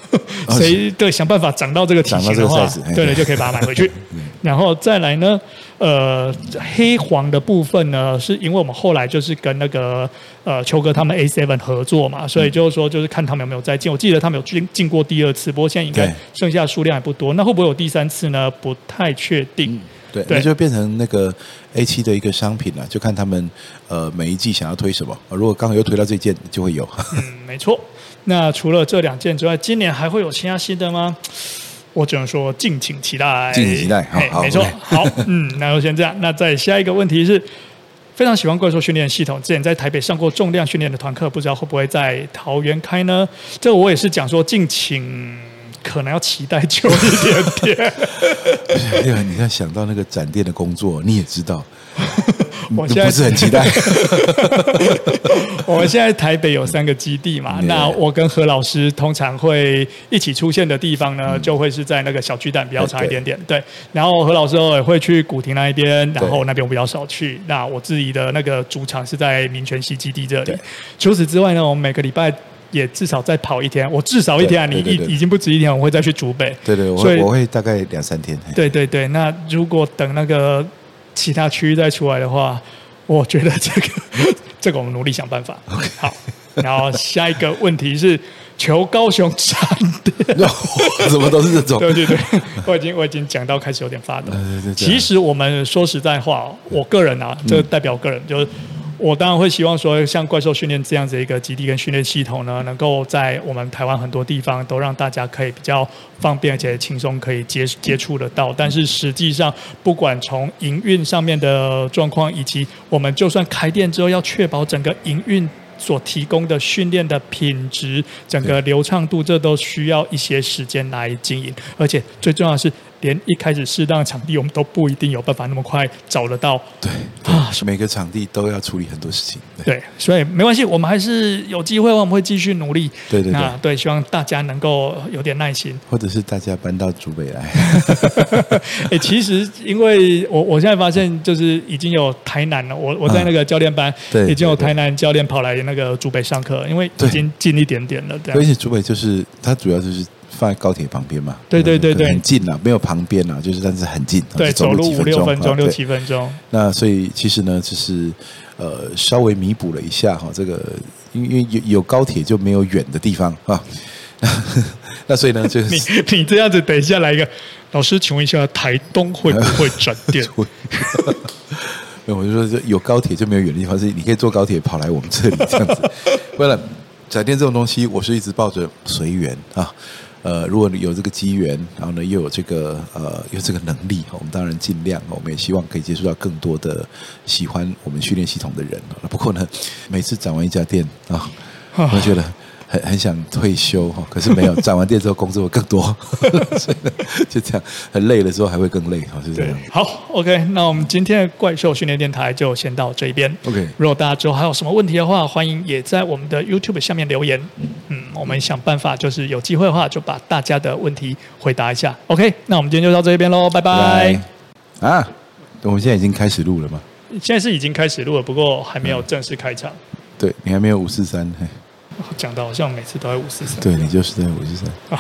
谁对想办法长到这个体型的话，对了，就可以把它买回去。然后再来呢，呃，黑黄的部分呢，是因为我们后来就是跟那个呃秋哥他们 A Seven 合作嘛，所以就是说就是看他们有没有再进。我记得他们有进进过第二次，不过现在应该剩下数量还不多。那会不会有第三次呢？不太确定。嗯对，那就变成那个 A 七的一个商品了，就看他们呃每一季想要推什么。如果刚好又推到这件，就会有。嗯，没错。那除了这两件之外，今年还会有其他新的吗？我只能说敬请期待。敬请期待。好，没错。好，嗯，那就先这样。那再下一个问题是，非常喜欢怪兽训练系统，之前在台北上过重量训练的团课，不知道会不会在桃园开呢？这我也是讲说敬请。可能要期待久一点点。对啊，你看想到那个展店的工作，你也知道，我现在不是很期待。我们现在台北有三个基地嘛，那我跟何老师通常会一起出现的地方呢，就会是在那个小巨蛋比较长一点点。对，然后何老师也会去古亭那一边，然后那边我比较少去。那我自己的那个主场是在民权西基地这里。除此之外呢，我们每个礼拜。也至少再跑一天，我至少一天啊，你已已经不止一天，我会再去竹北。对对，我所以我会大概两三天。对对对，那如果等那个其他区域再出来的话，我觉得这个 这个我们努力想办法。OK，好。然后下一个问题是求高雄站店，怎么都是这种？对对对，我已经我已经讲到开始有点发抖。其实我们说实在话，我个人啊，这代表我个人就是。我当然会希望说，像怪兽训练这样子一个基地跟训练系统呢，能够在我们台湾很多地方都让大家可以比较方便而且轻松可以接接触得到。但是实际上，不管从营运上面的状况，以及我们就算开店之后要确保整个营运所提供的训练的品质、整个流畅度，这都需要一些时间来经营。而且最重要的是。连一开始适当的场地，我们都不一定有办法那么快找得到。对，对啊，每个场地都要处理很多事情。对，对所以没关系，我们还是有机会，我们会继续努力。对对对，对，希望大家能够有点耐心，或者是大家搬到竹北来。哎，其实因为我我现在发现，就是已经有台南了，我我在那个教练班，对，已经有台南教练跑来那个竹北上课，因为已经近一点点了。对，而且竹北就是它主要就是。放在高铁旁边嘛？对对对对，很近了，没有旁边了，就是但是很近。对，走路五六分钟，六七分钟。那所以其实呢，就是呃，稍微弥补了一下哈，这个因为有有高铁就没有远的地方啊。那所以呢，就是你你这样子，等一下来一个老师，请问一下，台东会不会转电？没有，我就说有高铁就没有远的地方，是你可以坐高铁跑来我们这里这样子。为了展店这种东西，我是一直抱着随缘啊。呃，如果你有这个机缘，然后呢又有这个呃有这个能力，我们当然尽量，我们也希望可以接触到更多的喜欢我们训练系统的人。不过呢，每次展完一家店啊，我觉得。很很想退休哈，可是没有，展完店之后工作会更多，所以呢就这样，很累的时候还会更累哈，是这样。好，OK，那我们今天的怪兽训练电台就先到这边。OK，如果大家之后还有什么问题的话，欢迎也在我们的 YouTube 下面留言。嗯，我们想办法，就是有机会的话，就把大家的问题回答一下。OK，那我们今天就到这边喽，拜拜。啊，我们现在已经开始录了吗？现在是已经开始录了，不过还没有正式开场。嗯、对你还没有五四三。讲的好像每次都在五四三，对，你就是在五四三。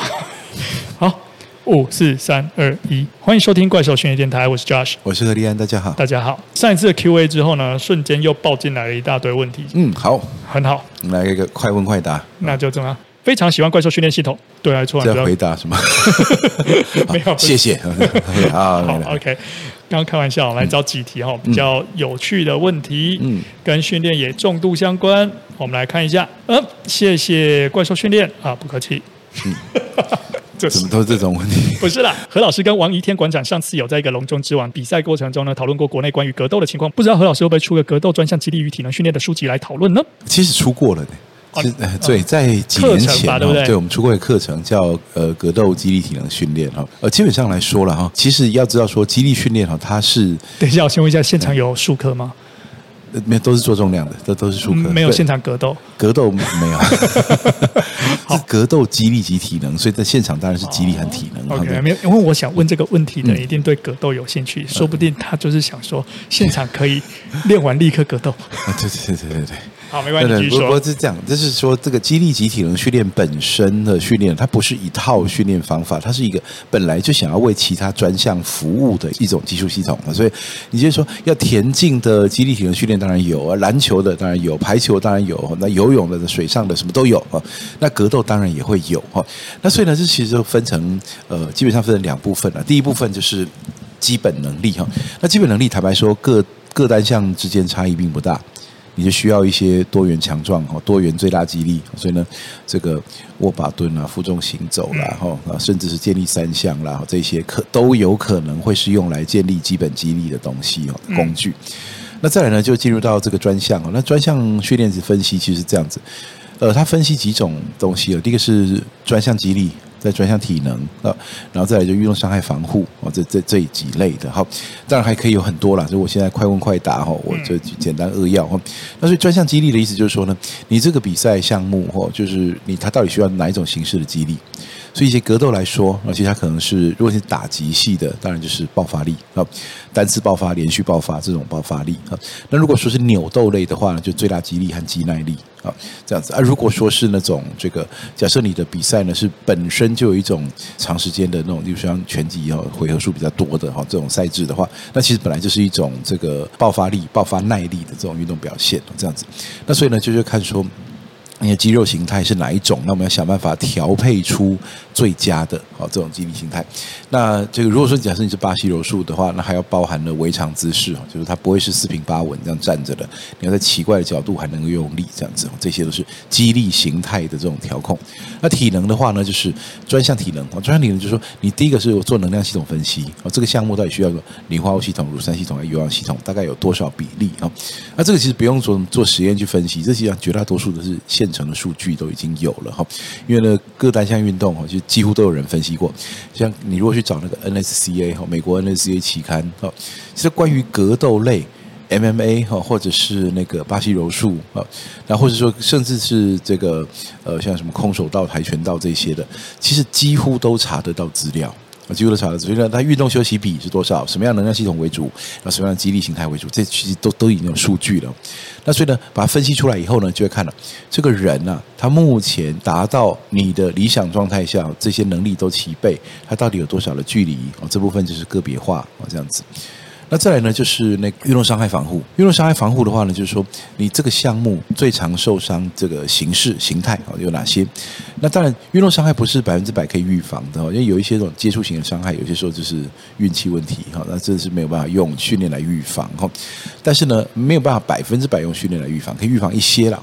好，五四三二一，欢迎收听怪兽训练电台，我是 Josh，我是何立安，大家好，大家好。上一次的 Q&A 之后呢，瞬间又爆进来了一大堆问题。嗯，好，很好，我们来一个快问快答。那就这么，非常喜欢怪兽训练系统，对还是错？在回答什么？没有，谢谢。好，OK。刚刚开玩笑，我们来找几题哈，比较有趣的问题，嗯，跟训练也重度相关。我们来看一下，嗯，谢谢怪兽训练啊，不客气。怎么都是这种问题？不是啦，何老师跟王仪天馆长上次有在一个龙中之王比赛过程中呢，讨论过国内关于格斗的情况，不知道何老师会不会出个格斗专项激励与体能训练的书籍来讨论呢？其实出过了呢。其实，对，在几年前对，我们出过一个课程叫呃格斗激励体能训练哈，呃基本上来说了哈，其实要知道说激励训练哈，它是 等一下，我先问一下，现场有术科吗？没有，都是做重量的，都都是术科，没有现场格斗，格斗没有，是格斗激励及体能，所以在现场当然是激励和体能。OK，没有，因为我想问这个问题的人一定对格斗有兴趣，说不定他就是想说现场可以练完立刻格斗。啊，对对对对对对。好，没关系。不过是这样，就是说，这个激励及体能训练本身的训练，它不是一套训练方法，它是一个本来就想要为其他专项服务的一种技术系统。所以，你就是说，要田径的激励体能训练当然有啊，篮球的当然有，排球当然有，那游泳的、水上的什么都有啊。那格斗当然也会有哈。那所以呢，这其实就分成呃，基本上分成两部分了。第一部分就是基本能力哈。那基本能力，坦白说，各各单项之间差异并不大。你就需要一些多元强壮哈，多元最大肌力，所以呢，这个握把蹲啊、负重行走啦，哈啊，甚至是建立三项啦，这些可都有可能会是用来建立基本肌力的东西哦，工具。那再来呢，就进入到这个专项哦，那专项训练子分析其实是这样子，呃，它分析几种东西哦，第一个是专项肌力。再专项体能啊，然后再来就运动伤害防护啊，这这这几类的哈，当然还可以有很多啦，所以我现在快问快答哈，我就简单扼要哈。那所以专项激励的意思就是说呢，你这个比赛项目哈，就是你它到底需要哪一种形式的激励？所以一些格斗来说，而且它可能是如果是打击系的，当然就是爆发力啊，单次爆发、连续爆发这种爆发力啊。那如果说是扭斗类的话呢，就最大激励和肌耐力啊，这样子啊。如果说是那种这个，假设你的比赛呢是本身就有一种长时间的那种，例如像拳击啊，回合数比较多的哈这种赛制的话，那其实本来就是一种这个爆发力、爆发耐力的这种运动表现，这样子。那所以呢，就是看说。你的肌肉形态是哪一种？那我们要想办法调配出最佳的，好这种肌力形态。那这个如果说假设你是巴西柔术的话，那还要包含了围场姿势，就是它不会是四平八稳这样站着的，你要在奇怪的角度还能够用力这样子，这些都是肌力形态的这种调控。那体能的话呢，就是专项体能。专项体能就是说，你第一个是做能量系统分析，哦，这个项目到底需要个磷化物系统、乳酸系统还有氧系统，大概有多少比例啊？那这个其实不用做做实验去分析，这实际上绝大多数都是现成的数据都已经有了哈，因为呢各单项运动哈，就几乎都有人分析过。像你如果去找那个 NSCA 哈，美国 NSCA 期刊哈，其实关于格斗类 MMA 哈，或者是那个巴西柔术啊，那或者说甚至是这个呃像什么空手道、跆拳道这些的，其实几乎都查得到资料。几乎都查了，所以呢，它运动休息比是多少？什么样能量系统为主？然后什么样的肌力形态为主？这其实都都已经有数据了。那所以呢，把它分析出来以后呢，就会看了这个人呢、啊，他目前达到你的理想状态下，这些能力都齐备，他到底有多少的距离？哦，这部分就是个别化哦，这样子。那再来呢，就是那运动伤害防护。运动伤害防护的话呢，就是说你这个项目最常受伤这个形式形态啊有哪些？那当然，运动伤害不是百分之百可以预防的，因为有一些这种接触型的伤害，有些时候就是运气问题哈。那这是没有办法用训练来预防哈。但是呢，没有办法百分之百用训练来预防，可以预防一些了。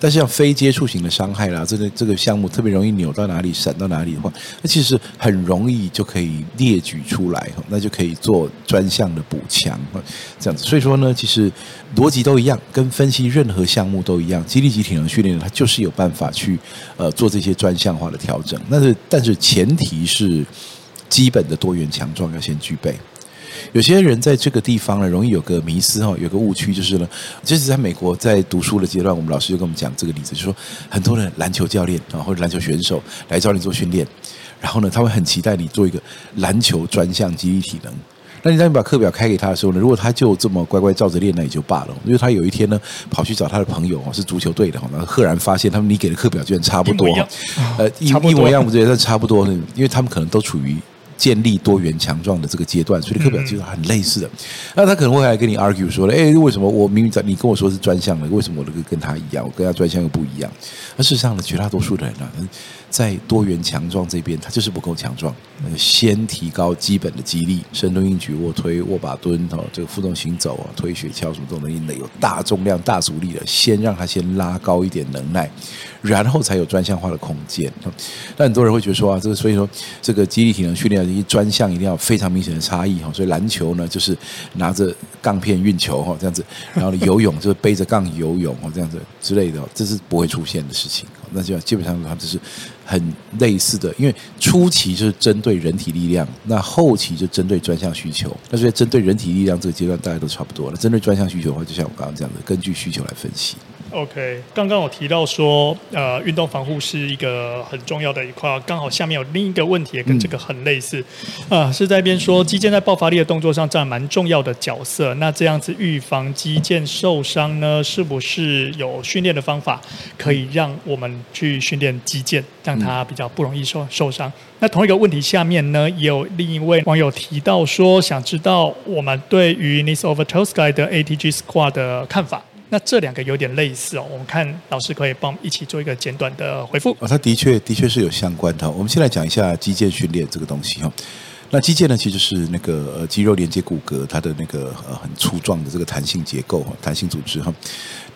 但是像非接触型的伤害啦，这个这个项目特别容易扭到哪里、闪到哪里的话，那其实很容易就可以列举出来，那就可以做专项的补。强这样子，所以说呢，其实逻辑都一样，跟分析任何项目都一样。肌力及体能训练，它就是有办法去呃做这些专项化的调整。但是，但是前提是基本的多元强壮要先具备。有些人在这个地方呢，容易有个迷思哈，有个误区就是呢，就是在美国在读书的阶段，我们老师就跟我们讲这个例子，就是说很多的篮球教练啊或者篮球选手来找你做训练，然后呢，他会很期待你做一个篮球专项肌力体能。那你当你把课表开给他的时候呢，如果他就这么乖乖照着练，那也就罢了。因为他有一天呢，跑去找他的朋友哦，是足球队的哈，然后赫然发现他们你给的课表居然差不多，呃，一一模一样不对，但差不多，因为他们可能都处于建立多元强壮的这个阶段，所以课表其实很类似的。那他可能会来跟你 argue 说，哎，为什么我明明在你跟我说是专项的，为什么我这个跟他一样，我跟他专项又不一样？那事实上呢，绝大多数的人呢。在多元强壮这边，他就是不够强壮。先提高基本的肌力，深蹲、硬举、卧推、握把蹲，哦，这个负重行走啊，推雪橇什么都能力的，有大重量、大阻力的，先让他先拉高一点能耐，然后才有专项化的空间。那很多人会觉得说啊，这个所以说这个肌力体能训练的一专项一定要非常明显的差异哈。所以篮球呢，就是拿着杠片运球哈，这样子，然后游泳就是背着杠游泳哦，这样子之类的，这是不会出现的事情。那就基本上它就是很类似的，因为初期就是针对人体力量，那后期就针对专项需求。那所以针对人体力量这个阶段大家都差不多了，针对专项需求的话，就像我刚刚讲的，根据需求来分析。OK，刚刚我提到说，呃，运动防护是一个很重要的一块。刚好下面有另一个问题也跟这个很类似，啊、呃，是在边说肌腱在爆发力的动作上占蛮重要的角色。那这样子预防肌腱受伤呢，是不是有训练的方法可以让我们去训练肌腱，让它比较不容易受受伤？那同一个问题下面呢，也有另一位网友提到说，想知道我们对于 knees over toes guide 的 ATG Squad 的看法。那这两个有点类似哦，我们看老师可以帮我们一起做一个简短的回复。哦，它的确的确是有相关的。我们先来讲一下肌腱训练这个东西哈。那肌腱呢，其实是那个呃肌肉连接骨骼，它的那个呃很粗壮的这个弹性结构哈，弹性组织哈。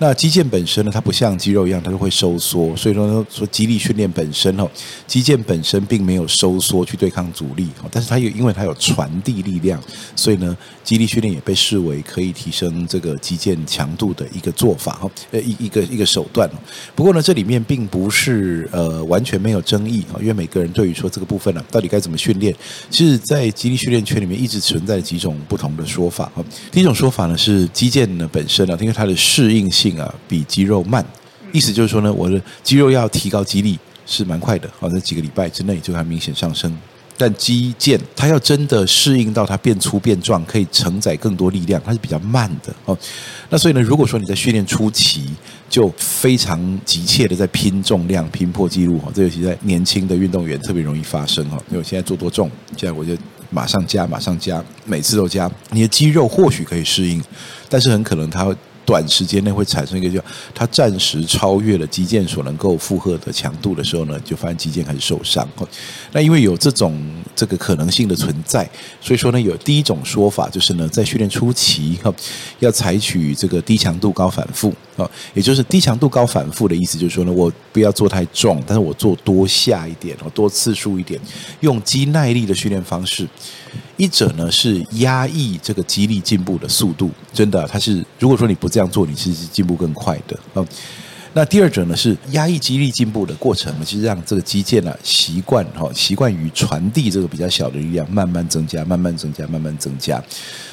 那肌腱本身呢，它不像肌肉一样，它是会收缩，所以说说肌力训练本身哦，肌腱本身并没有收缩去对抗阻力，但是它有因为它有传递力量，所以呢，肌力训练也被视为可以提升这个肌腱强度的一个做法哈，呃一一个一个手段。不过呢，这里面并不是呃完全没有争议啊，因为每个人对于说这个部分呢，到底该怎么训练，其实在肌力训练圈里面一直存在几种不同的说法哈。第一种说法呢是肌腱呢本身呢，因为它的适应性。啊，比肌肉慢，意思就是说呢，我的肌肉要提高肌力是蛮快的，好，在几个礼拜之内就会明显上升。但肌腱它要真的适应到它变粗变壮，可以承载更多力量，它是比较慢的哦。那所以呢，如果说你在训练初期就非常急切的在拼重量、拼破纪录哈，这尤其在年轻的运动员特别容易发生哈。因为我现在做多重，现在我就马上加，马上加，每次都加。你的肌肉或许可以适应，但是很可能它。短时间内会产生一个叫它暂时超越了肌腱所能够负荷的强度的时候呢，就发现肌腱开始受伤。那因为有这种这个可能性的存在，所以说呢，有第一种说法就是呢，在训练初期哈，要采取这个低强度高反复啊，也就是低强度高反复的意思就是说呢，我不要做太重，但是我做多下一点哦，多次数一点，用肌耐力的训练方式。一者呢是压抑这个肌力进步的速度，真的，它是如果说你不这样做，你其实是进步更快的啊。那第二者呢是压抑肌力进步的过程呢，其实让这个肌腱呢习惯哈，习惯于传递这个比较小的力量，慢慢增加，慢慢增加，慢慢增加。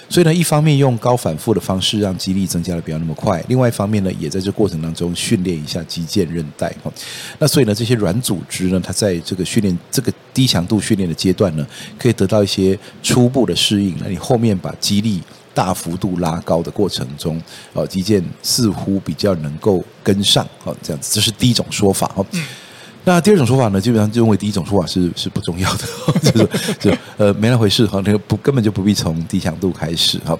所以呢，一方面用高反复的方式让肌力增加的不要那么快，另外一方面呢，也在这过程当中训练一下肌腱韧带哈。那所以呢，这些软组织呢，它在这个训练这个低强度训练的阶段呢，可以得到一些初步的适应。那你后面把肌力大幅度拉高的过程中，哦，基建似乎比较能够跟上，哦，这样子，这是第一种说法哈。那第二种说法呢，基本上就认为第一种说法是是不重要的，就是就呃没那回事哈，那个不根本就不必从低强度开始哈，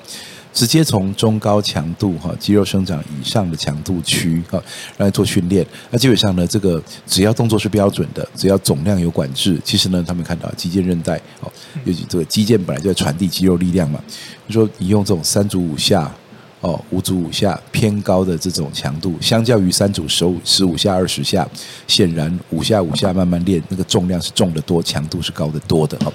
直接从中高强度哈肌肉生长以上的强度区哈来做训练。那基本上呢，这个只要动作是标准的，只要总量有管制，其实呢，他们看到肌腱韧带哦，尤其这个肌腱本来就在传递肌肉力量嘛，就说你用这种三组五下。哦，五组五下偏高的这种强度，相较于三组十五十五下二十下，显然五下五下慢慢练，那个重量是重得多，强度是高得多的哦。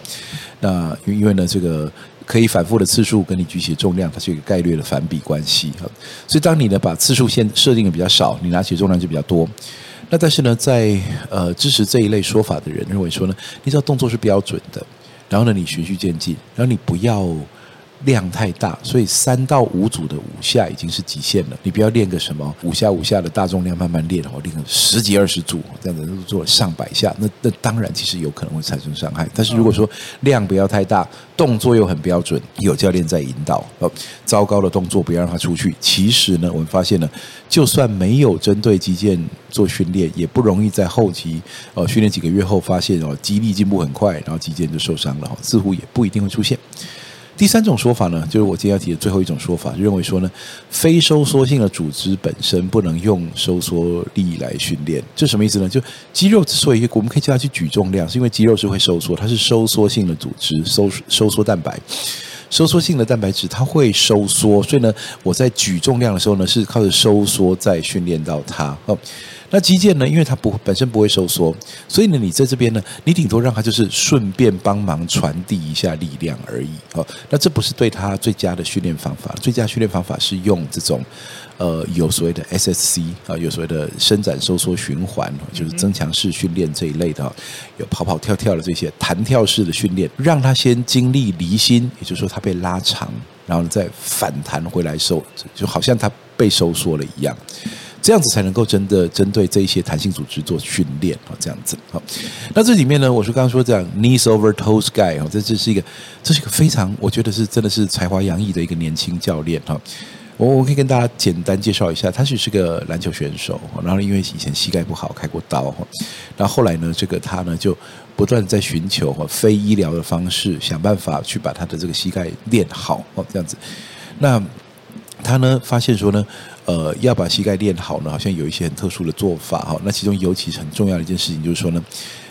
那因为呢，这个可以反复的次数跟你举起重量，它是一个概率的反比关系哈。所以当你呢把次数先设定的比较少，你拿起重量就比较多。那但是呢，在呃支持这一类说法的人认为说呢，你知道动作是标准的，然后呢你循序渐进，然后你不要。量太大，所以三到五组的五下已经是极限了。你不要练个什么五下五下的大重量，慢慢练哦，练个十几二十组这样子，都做上百下，那那当然其实有可能会产生伤害。但是如果说量不要太大，动作又很标准，有教练在引导，哦，糟糕的动作不要让它出去。其实呢，我们发现呢，就算没有针对肌腱做训练，也不容易在后期呃训练几个月后发现哦肌力进步很快，然后肌腱就受伤了，似乎也不一定会出现。第三种说法呢，就是我今天要提的最后一种说法，认为说呢，非收缩性的组织本身不能用收缩力来训练。这什么意思呢？就肌肉之所以我们可以叫它去举重量，是因为肌肉是会收缩，它是收缩性的组织，收收缩蛋白，收缩性的蛋白质它会收缩，所以呢，我在举重量的时候呢，是靠着收缩在训练到它哦。那肌腱呢？因为它不本身不会收缩，所以呢，你在这边呢，你顶多让它就是顺便帮忙传递一下力量而已。哦，那这不是对它最佳的训练方法。最佳训练方法是用这种呃有所谓的 SSC 啊，有所谓的伸展收缩循环，就是增强式训练这一类的，有跑跑跳跳的这些弹跳式的训练，让他先经历离心，也就是说他被拉长，然后再反弹回来收，就好像他被收缩了一样。这样子才能够真的针对这一些弹性组织做训练啊，这样子好。那这里面呢，我是刚刚说这样 knees over toes guy 啊，这这是一个，这是一个非常，我觉得是真的是才华洋溢的一个年轻教练哈。我我可以跟大家简单介绍一下，他是是个篮球选手，然后因为以前膝盖不好开过刀哈，然后后来呢，这个他呢就不断在寻求非医疗的方式，想办法去把他的这个膝盖练好哦，这样子。那他呢发现说呢。呃，要把膝盖练好呢，好像有一些很特殊的做法哈。那其中尤其很重要的一件事情就是说呢，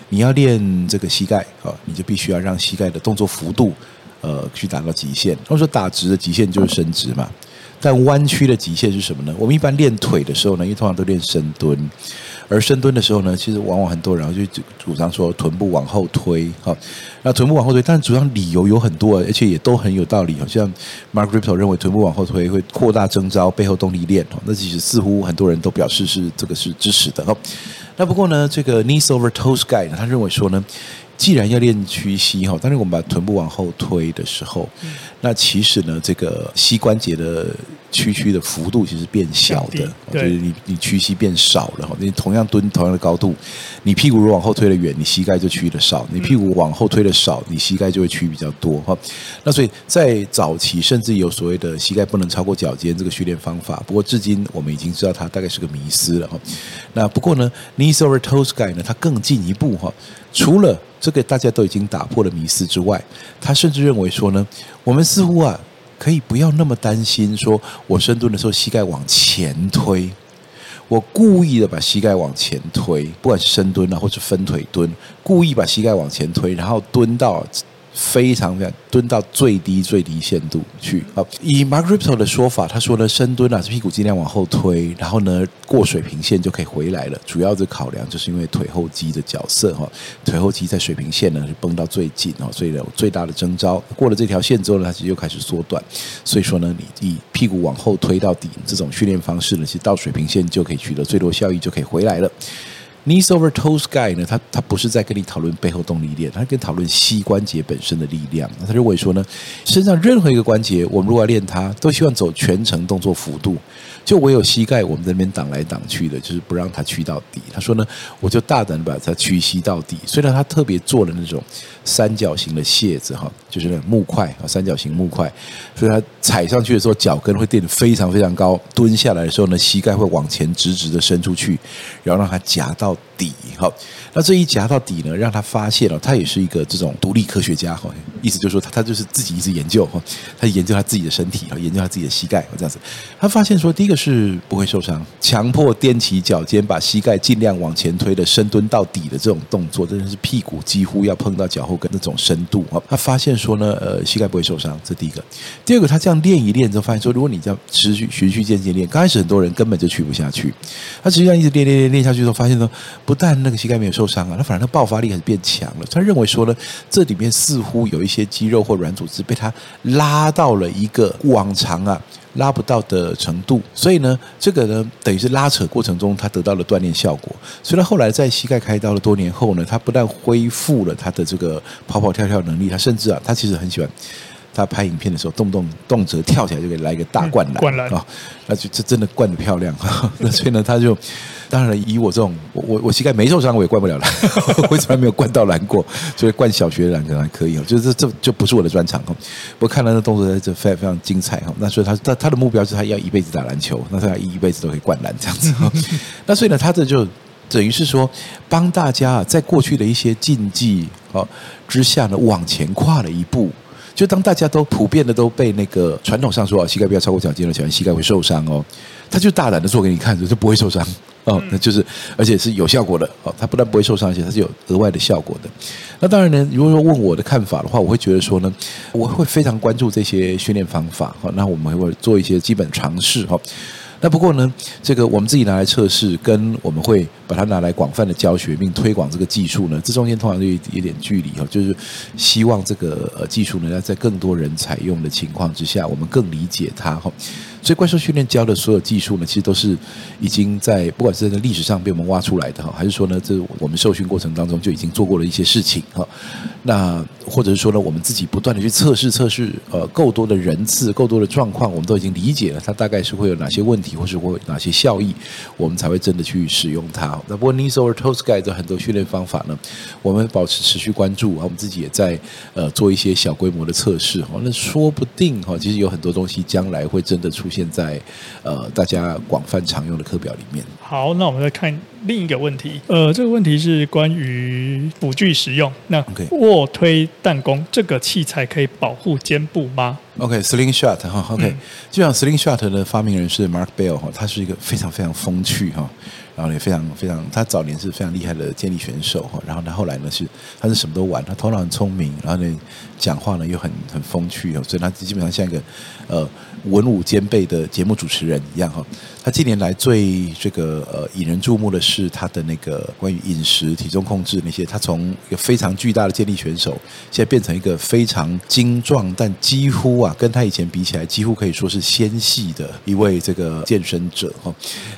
你要练这个膝盖啊，你就必须要让膝盖的动作幅度，呃，去达到极限。他说打直的极限就是伸直嘛，但弯曲的极限是什么呢？我们一般练腿的时候呢，因为通常都练深蹲。而深蹲的时候呢，其实往往很多人就主张说臀部往后推，好，那臀部往后推，但主张理由有很多，而且也都很有道理。好像 Mark Rippetoe 认为臀部往后推会扩大征召背后动力链，那其实似乎很多人都表示是这个是支持的。好，那不过呢，这个 Knees over Toes Guy 呢，他认为说呢。既然要练屈膝哈，当然我们把臀部往后推的时候，那其实呢，这个膝关节的屈曲的幅度其实变小的，就是你你屈膝变少了哈。你同样蹲同样的高度，你屁股如果往后推的远，你膝盖就屈的少；你屁股往后推的少，你膝盖就会屈比较多哈。那所以在早期甚至有所谓的膝盖不能超过脚尖这个训练方法，不过至今我们已经知道它大概是个迷思了哈。那不过呢，knees over toes guy 呢，它更进一步哈，除了这个大家都已经打破了迷思之外，他甚至认为说呢，我们似乎啊可以不要那么担心，说我深蹲的时候膝盖往前推，我故意的把膝盖往前推，不管是深蹲啊，或是分腿蹲，故意把膝盖往前推，然后蹲到。非常非常蹲到最低最低限度去。好，以 Mark Ripto 的说法，他说呢，深蹲啊，是屁股尽量往后推，然后呢，过水平线就可以回来了。主要的考量就是因为腿后肌的角色哈，腿后肌在水平线呢是绷到最紧哦，所以呢最大的征召过了这条线之后呢，它其实就开始缩短。所以说呢，你以屁股往后推到底这种训练方式呢，其实到水平线就可以取得最多效益，就可以回来了。Knees over toes guy 呢，他他不是在跟你讨论背后动力链，他跟讨论膝关节本身的力量。他认为说呢，身上任何一个关节，我们如果要练它，都希望走全程动作幅度。就唯有膝盖，我们在那边挡来挡去的，就是不让它屈到底。他说呢，我就大胆的把它屈膝到底。虽然他特别做了那种三角形的楔子哈，就是那木块啊，三角形木块，所以他踩上去的时候，脚跟会垫得非常非常高。蹲下来的时候呢，膝盖会往前直直的伸出去，然后让它夹到底。好，那这一夹到底呢，让他发现了，他也是一个这种独立科学家哈。意思就是说，他他就是自己一直研究哈，他研究他自己的身体啊，研究他自己的膝盖这样子。他发现说，第一个是不会受伤，强迫踮起脚尖，把膝盖尽量往前推的深蹲到底的这种动作，真的是屁股几乎要碰到脚后跟那种深度啊。他发现说呢，呃，膝盖不会受伤，这第一个。第二个，他这样练一练之后，发现说，如果你这样持续循序渐进练，刚开始很多人根本就去不下去。他实际上一直练练练练下去之后，发现说，不但那个膝盖没有受伤啊，他反而他爆发力还是变强了。他认为说呢，这里面似乎有一些肌肉或软组织被他拉到了一个往常啊。拉不到的程度，所以呢，这个呢，等于是拉扯过程中，他得到了锻炼效果。所以他后来在膝盖开刀了多年后呢，他不但恢复了他的这个跑跑跳跳能力，他甚至啊，他其实很喜欢。他拍影片的时候，动不动动辄跳起来就给来一个大灌篮，灌篮啊，那就这真的灌得漂亮。那所以呢，他就当然以我这种，我我膝盖没受伤，我也灌不了篮，我从来没有灌到篮过，所以灌小学的篮可能还可以啊。就是这这就不是我的专长哈。我看了那动作在这非常非常精彩哈。那所以他他他的目标是他要一辈子打篮球，那他要一辈子都可以灌篮这样子。那所以呢，他这就等于是说帮大家啊，在过去的一些禁忌啊之下呢，往前跨了一步。就当大家都普遍的都被那个传统上说啊，膝盖不要超过脚尖了，脚尖膝盖会受伤哦。他就大胆的做给你看，就不会受伤哦。那就是而且是有效果的哦。他不但不会受伤，而且它是有额外的效果的。那当然呢，如果说问我的看法的话，我会觉得说呢，我会非常关注这些训练方法哈。那我们会做一些基本尝试哈。那不过呢，这个我们自己拿来测试，跟我们会把它拿来广泛的教学并推广这个技术呢，这中间通常就有一点距离哈，就是希望这个呃技术呢，要在更多人采用的情况之下，我们更理解它哈。所以怪兽训练教的所有技术呢，其实都是已经在不管是在历史上被我们挖出来的哈，还是说呢，这我们受训过程当中就已经做过了一些事情哈。那或者是说呢，我们自己不断的去测试测试，呃，够多的人次，够多的状况，我们都已经理解了它大概是会有哪些问题，或是会有哪些效益，我们才会真的去使用它。那不过 Knees Over Toes Guide 的很多训练方法呢，我们保持持续关注啊，我们自己也在呃做一些小规模的测试哈。那说不定哈，其实有很多东西将来会真的出现在呃大家广泛常用的课表里面。好，那我们再看另一个问题，呃，这个问题是关于辅具使用。那卧推弹弓这个器材可以保护肩部吗？OK，Slingshot 哈，OK，基本上 Slingshot 的发明人是 Mark Bell 哈，他是一个非常非常风趣哈。然后也非常非常，他早年是非常厉害的健力选手哈。然后他后来呢是，他是什么都玩，他头脑很聪明，然后呢讲话呢又很很风趣哦，所以他基本上像一个呃文武兼备的节目主持人一样哈。他近年来最这个呃引人注目的是他的那个关于饮食、体重控制那些。他从一个非常巨大的健力选手，现在变成一个非常精壮，但几乎啊跟他以前比起来，几乎可以说是纤细的一位这个健身者哈。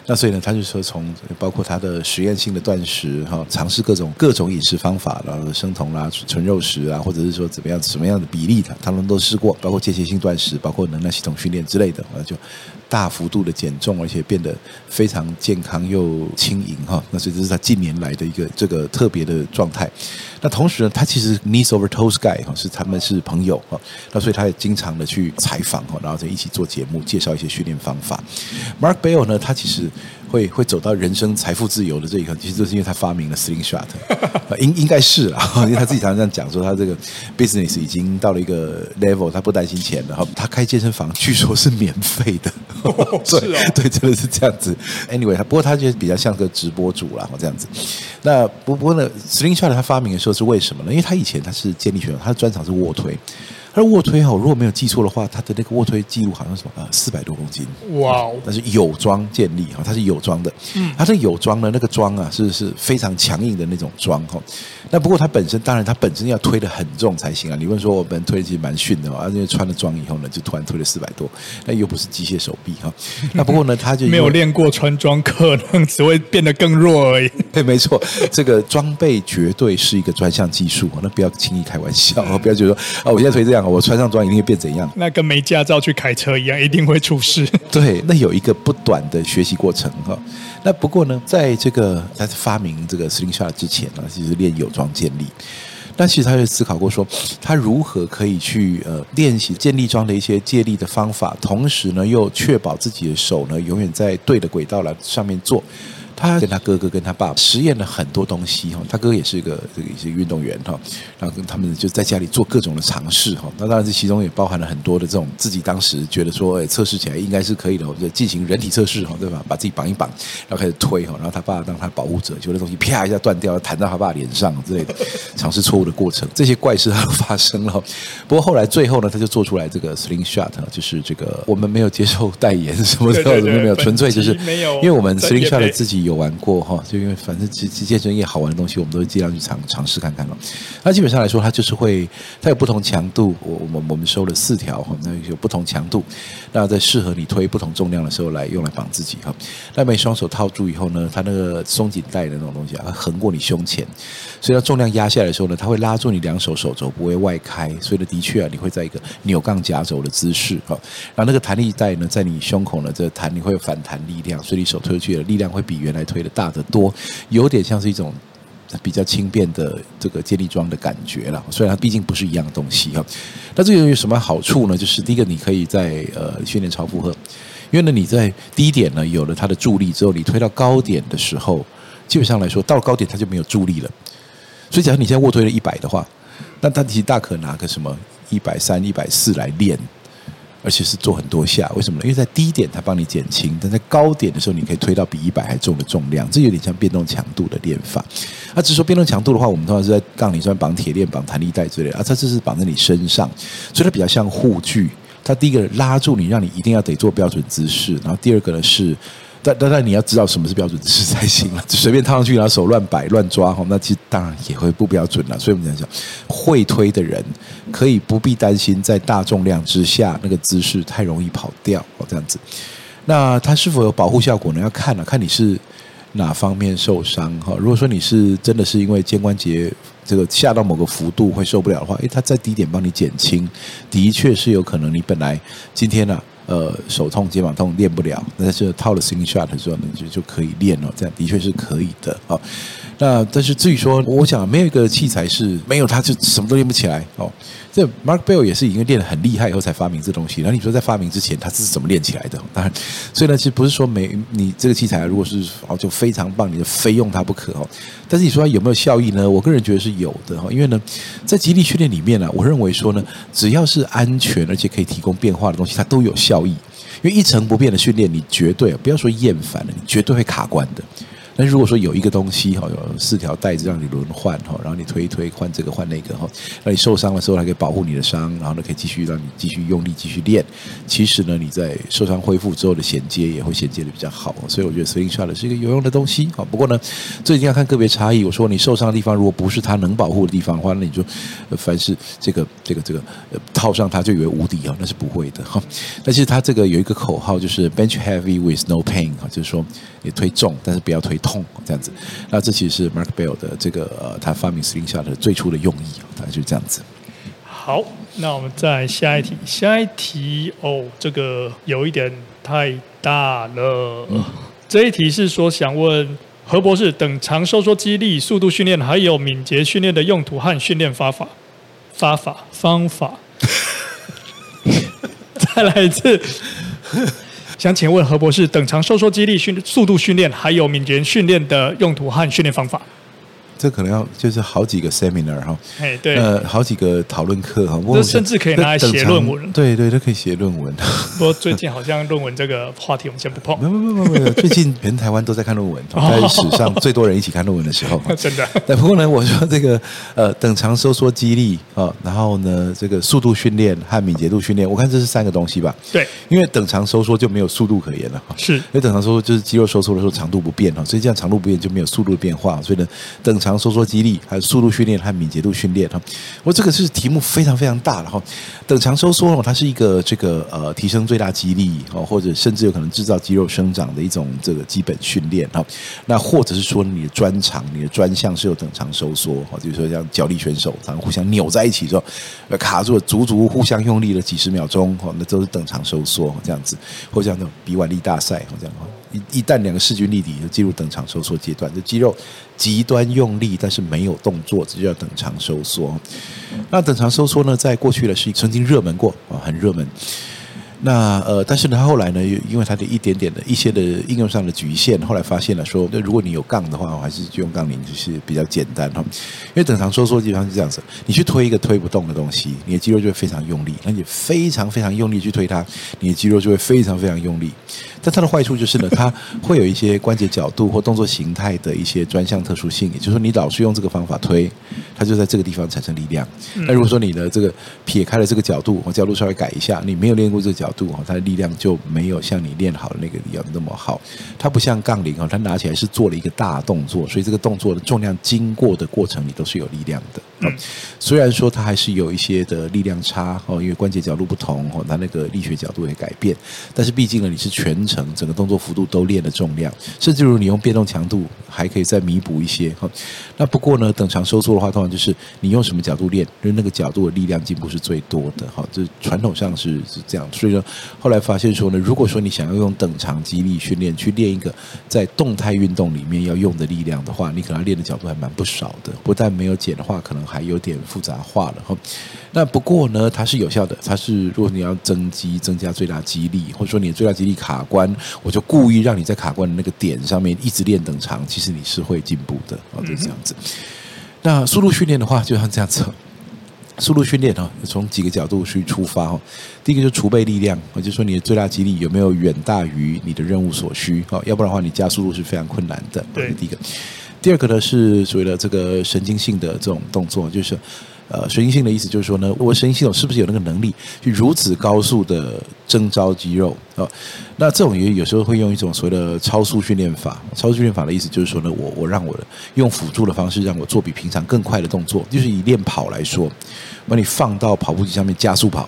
那所以呢，他就说从包括他的实验性的断食哈，尝试各种各种饮食方法，然后生酮啦、纯肉食啊，或者是说怎么样什么样的比例的，他们都试过，包括间歇性断食，包括能量系统训练之类的，就大幅度的减重，而且变得非常健康又轻盈哈。那所以这是他近年来的一个这个特别的状态。那同时呢，他其实 Knees Over Toes Guy 哈是他们是朋友哈，那所以他也经常的去采访哈，然后再一起做节目，介绍一些训练方法。Mark Bell 呢，他其实。会会走到人生财富自由的这一刻，其实就是因为他发明了 Slingshot，应应该是啊，因为他自己常常这样讲说，他这个 business 已经到了一个 level，他不担心钱了。他开健身房据说是免费的，哦、是啊、哦，对，真的是这样子。Anyway，他不过他就比较像个直播主啦，这样子。那不不过呢，Slingshot 他发明的时候是为什么呢？因为他以前他是健力选手，他的专长是卧推。他的卧推哈，如果没有记错的话，他的那个卧推记录好像是什么啊，四百多公斤。哇哦！但是有装建立哈，它是有装的。嗯，它这有装呢，那个装啊是是非常强硬的那种装哈。那不过它本身当然它本身要推的很重才行啊。你问说我们推其实蛮逊的啊，因为穿了装以后呢，就突然推了四百多，那又不是机械手臂哈。那不过呢，他就没有练过穿装，可能只会变得更弱而已。对，没错，这个装备绝对是一个专项技术，那不要轻易开玩笑，不要觉得说啊，我现在推这样。我穿上装一定会变怎样？那跟没驾照去开车一样，一定会出事。对，那有一个不短的学习过程哈。那不过呢，在这个在发明这个 Slingshot 之前呢，其实练有装建立。那其实他就思考过说，他如何可以去呃练习建立桩的一些借力的方法，同时呢又确保自己的手呢永远在对的轨道来上面做。他跟他哥哥跟他爸爸实验了很多东西哈，他哥也是一个这个一些运动员哈，然后跟他们就在家里做各种的尝试哈。那当然这其中也包含了很多的这种自己当时觉得说，哎，测试起来应该是可以的，我就进行人体测试哈，对吧？把自己绑一绑，然后开始推哈，然后他爸当他保护者，结果那东西啪一下断掉，弹到他爸脸上之类的，尝试错误的过程，这些怪事他都发生了。不过后来最后呢，他就做出来这个 Slingshot，就是这个我们没有接受代言什么的，什么没有，纯粹就是没有，因为我们 Slingshot 自己。有玩过哈，就因为反正健健身业好玩的东西，我们都会尽量去尝尝试看看了。那基本上来说，它就是会，它有不同强度。我我们我们收了四条哈，那有不同强度。那在适合你推不同重量的时候来用来绑自己哈。那每双手套住以后呢，它那个松紧带的那种东西啊，它横过你胸前，所以它重量压下来的时候呢，它会拉住你两手手肘不会外开，所以呢，的确啊，你会在一个扭杠夹肘的姿势哈。然后那个弹力带呢，在你胸口呢，这弹你会有反弹力量，所以你手推出去的力量会比原来推的大得多，有点像是一种比较轻便的这个健力装的感觉了。虽然它毕竟不是一样东西哈，那这个有什么好处呢？就是第一个，你可以在呃训练超负荷，因为呢你在低点呢有了它的助力之后，你推到高点的时候，基本上来说到了高点它就没有助力了。所以假如你现在卧推了一百的话，那它其实大可拿个什么一百三、一百四来练。而且是做很多下，为什么呢？因为在低点它帮你减轻，但在高点的时候你可以推到比一百还重的重量，这有点像变动强度的练法。那只是说变动强度的话，我们通常是在杠铃上绑铁链、绑弹力带之类的，啊，它这是绑在你身上，所以它比较像护具。它第一个拉住你，让你一定要得做标准姿势，然后第二个呢是。但但但你要知道什么是标准姿势才行了，就 随便套上去然后手乱摆乱抓哈，那其实当然也会不标准了。所以我们讲讲，会推的人可以不必担心在大重量之下那个姿势太容易跑掉哦，这样子。那它是否有保护效果呢？要看了，看你是哪方面受伤哈。如果说你是真的是因为肩关节这个下到某个幅度会受不了的话，诶，它在低点帮你减轻，的确是有可能。你本来今天呢、呃，手痛、肩膀痛练不了，但是套了心率的时候呢，就就可以练了，这样的确是可以的啊。那但是至于说，我想没有一个器材是没有它就什么都练不起来哦。这 Mark Bell 也是已经练得很厉害以后才发明这东西。然后你说在发明之前，他是怎么练起来的？当然，所以呢，其实不是说没你这个器材如果是哦就非常棒，你就非用它不可哦。但是你说它有没有效益呢？我个人觉得是有的哈。因为呢，在极力训练里面呢，我认为说呢，只要是安全而且可以提供变化的东西，它都有效益。因为一成不变的训练，你绝对不要说厌烦了，你绝对会卡关的。但是如果说有一个东西哈，有四条带子让你轮换哈，然后你推一推，换这个换那个哈，那你受伤的时候还可以保护你的伤，然后呢可以继续让你继续用力继续练。其实呢，你在受伤恢复之后的衔接也会衔接的比较好，所以我觉得 Slingshot 是一个有用的东西。哈，不过呢，这一定要看个别差异。我说你受伤的地方如果不是它能保护的地方的话，那你就凡是这个这个这个套上它就以为无敌啊，那是不会的哈。但是它这个有一个口号就是 Bench Heavy with No Pain 哈，就是说你推重，但是不要推。痛这样子，那这其实是 Mark Bell 的这个呃，他发明 Slingshot 的最初的用意，大概就是这样子。好，那我们再下一题，下一题哦，这个有一点太大了。嗯、这一题是说想问何博士，等长收缩肌力、速度训练还有敏捷训练的用途和训练方法、方法、方法。再来一次。想请问何博士，等长收缩肌力训速度训练还有敏捷训练的用途和训练方法？这可能要就是好几个 seminar 哈，哎对，呃好几个讨论课哈，这甚至可以拿来写论文。对对，都可以写论文。不过最近好像论文这个话题我们先不碰。没有没有没有，最近全台湾都在看论文，在史上最多人一起看论文的时候。真的。但不过呢，我说这个呃等长收缩肌力啊，然后呢这个速度训练和敏捷度训练，我看这是三个东西吧？对，因为等长收缩就没有速度可言了。是，因为等长收缩就是肌肉收缩的时候长度不变哈，所以这样长度不变就没有速度的变化，所以呢等长收缩肌力。还有速度训练和敏捷度训练哈，我这个是题目非常非常大的哈。等长收缩哦，它是一个这个呃提升最大肌力哦，或者甚至有可能制造肌肉生长的一种这个基本训练哈。那或者是说你的专长、你的专项是有等长收缩哈，比如说像脚力选手，他们互相扭在一起之后，卡住了，足足互相用力了几十秒钟哈，那都是等长收缩这样子，或者像那比腕力大赛这样的话。一旦两个势均力敌，就进入等长收缩阶段，就肌肉极端用力，但是没有动作，这就叫等长收缩。那等长收缩呢，在过去呢是曾经热门过啊，很热门。那呃，但是呢，后来呢，又因为它的一点点的一些的应用上的局限，后来发现了说，那如果你有杠的话，我还是就用杠铃就是比较简单哈。因为等长收缩基本上是这样子，你去推一个推不动的东西，你的肌肉就会非常用力，那你非常非常用力去推它，你的肌肉就会非常非常用力。但它的坏处就是呢，它会有一些关节角度或动作形态的一些专项特殊性，也就是说，你老是用这个方法推，它就在这个地方产生力量。那如果说你的这个撇开了这个角度，我角度稍微改一下，你没有练过这个角度哈，它的力量就没有像你练好的那个一样那么好。它不像杠铃啊，它拿起来是做了一个大动作，所以这个动作的重量经过的过程里都是有力量的。虽然说它还是有一些的力量差哦，因为关节角度不同哦，它那个力学角度会改变，但是毕竟呢，你是全程。整个动作幅度都练了重量，甚至如你用变动强度还可以再弥补一些哈。那不过呢，等长收缩的话，通常就是你用什么角度练，就是那个角度的力量进步是最多的哈。这传统上是是这样，所以说，后来发现说呢，如果说你想要用等长肌力训练去练一个在动态运动里面要用的力量的话，你可能练的角度还蛮不少的。不但没有减的话，可能还有点复杂化了哈。那不过呢，它是有效的。它是如果你要增肌、增加最大肌力，或者说你的最大肌力卡关，我就故意让你在卡关的那个点上面一直练等长，其实你是会进步的啊，就这样子。那速度训练的话，就像这样子。速度训练哈，从几个角度去出发哈。第一个就是储备力量，我就说你的最大肌力有没有远大于你的任务所需啊？要不然的话，你加速度是非常困难的。对，第一个。第二个呢是所谓的这个神经性的这种动作，就是。呃，神经性的意思就是说呢，我神经系统是不是有那个能力去如此高速的征召肌肉啊、那这种也有时候会用一种所谓的超速训练法。超速训练法的意思就是说呢，我我让我的用辅助的方式让我做比平常更快的动作，就是以练跑来说，把你放到跑步机上面加速跑，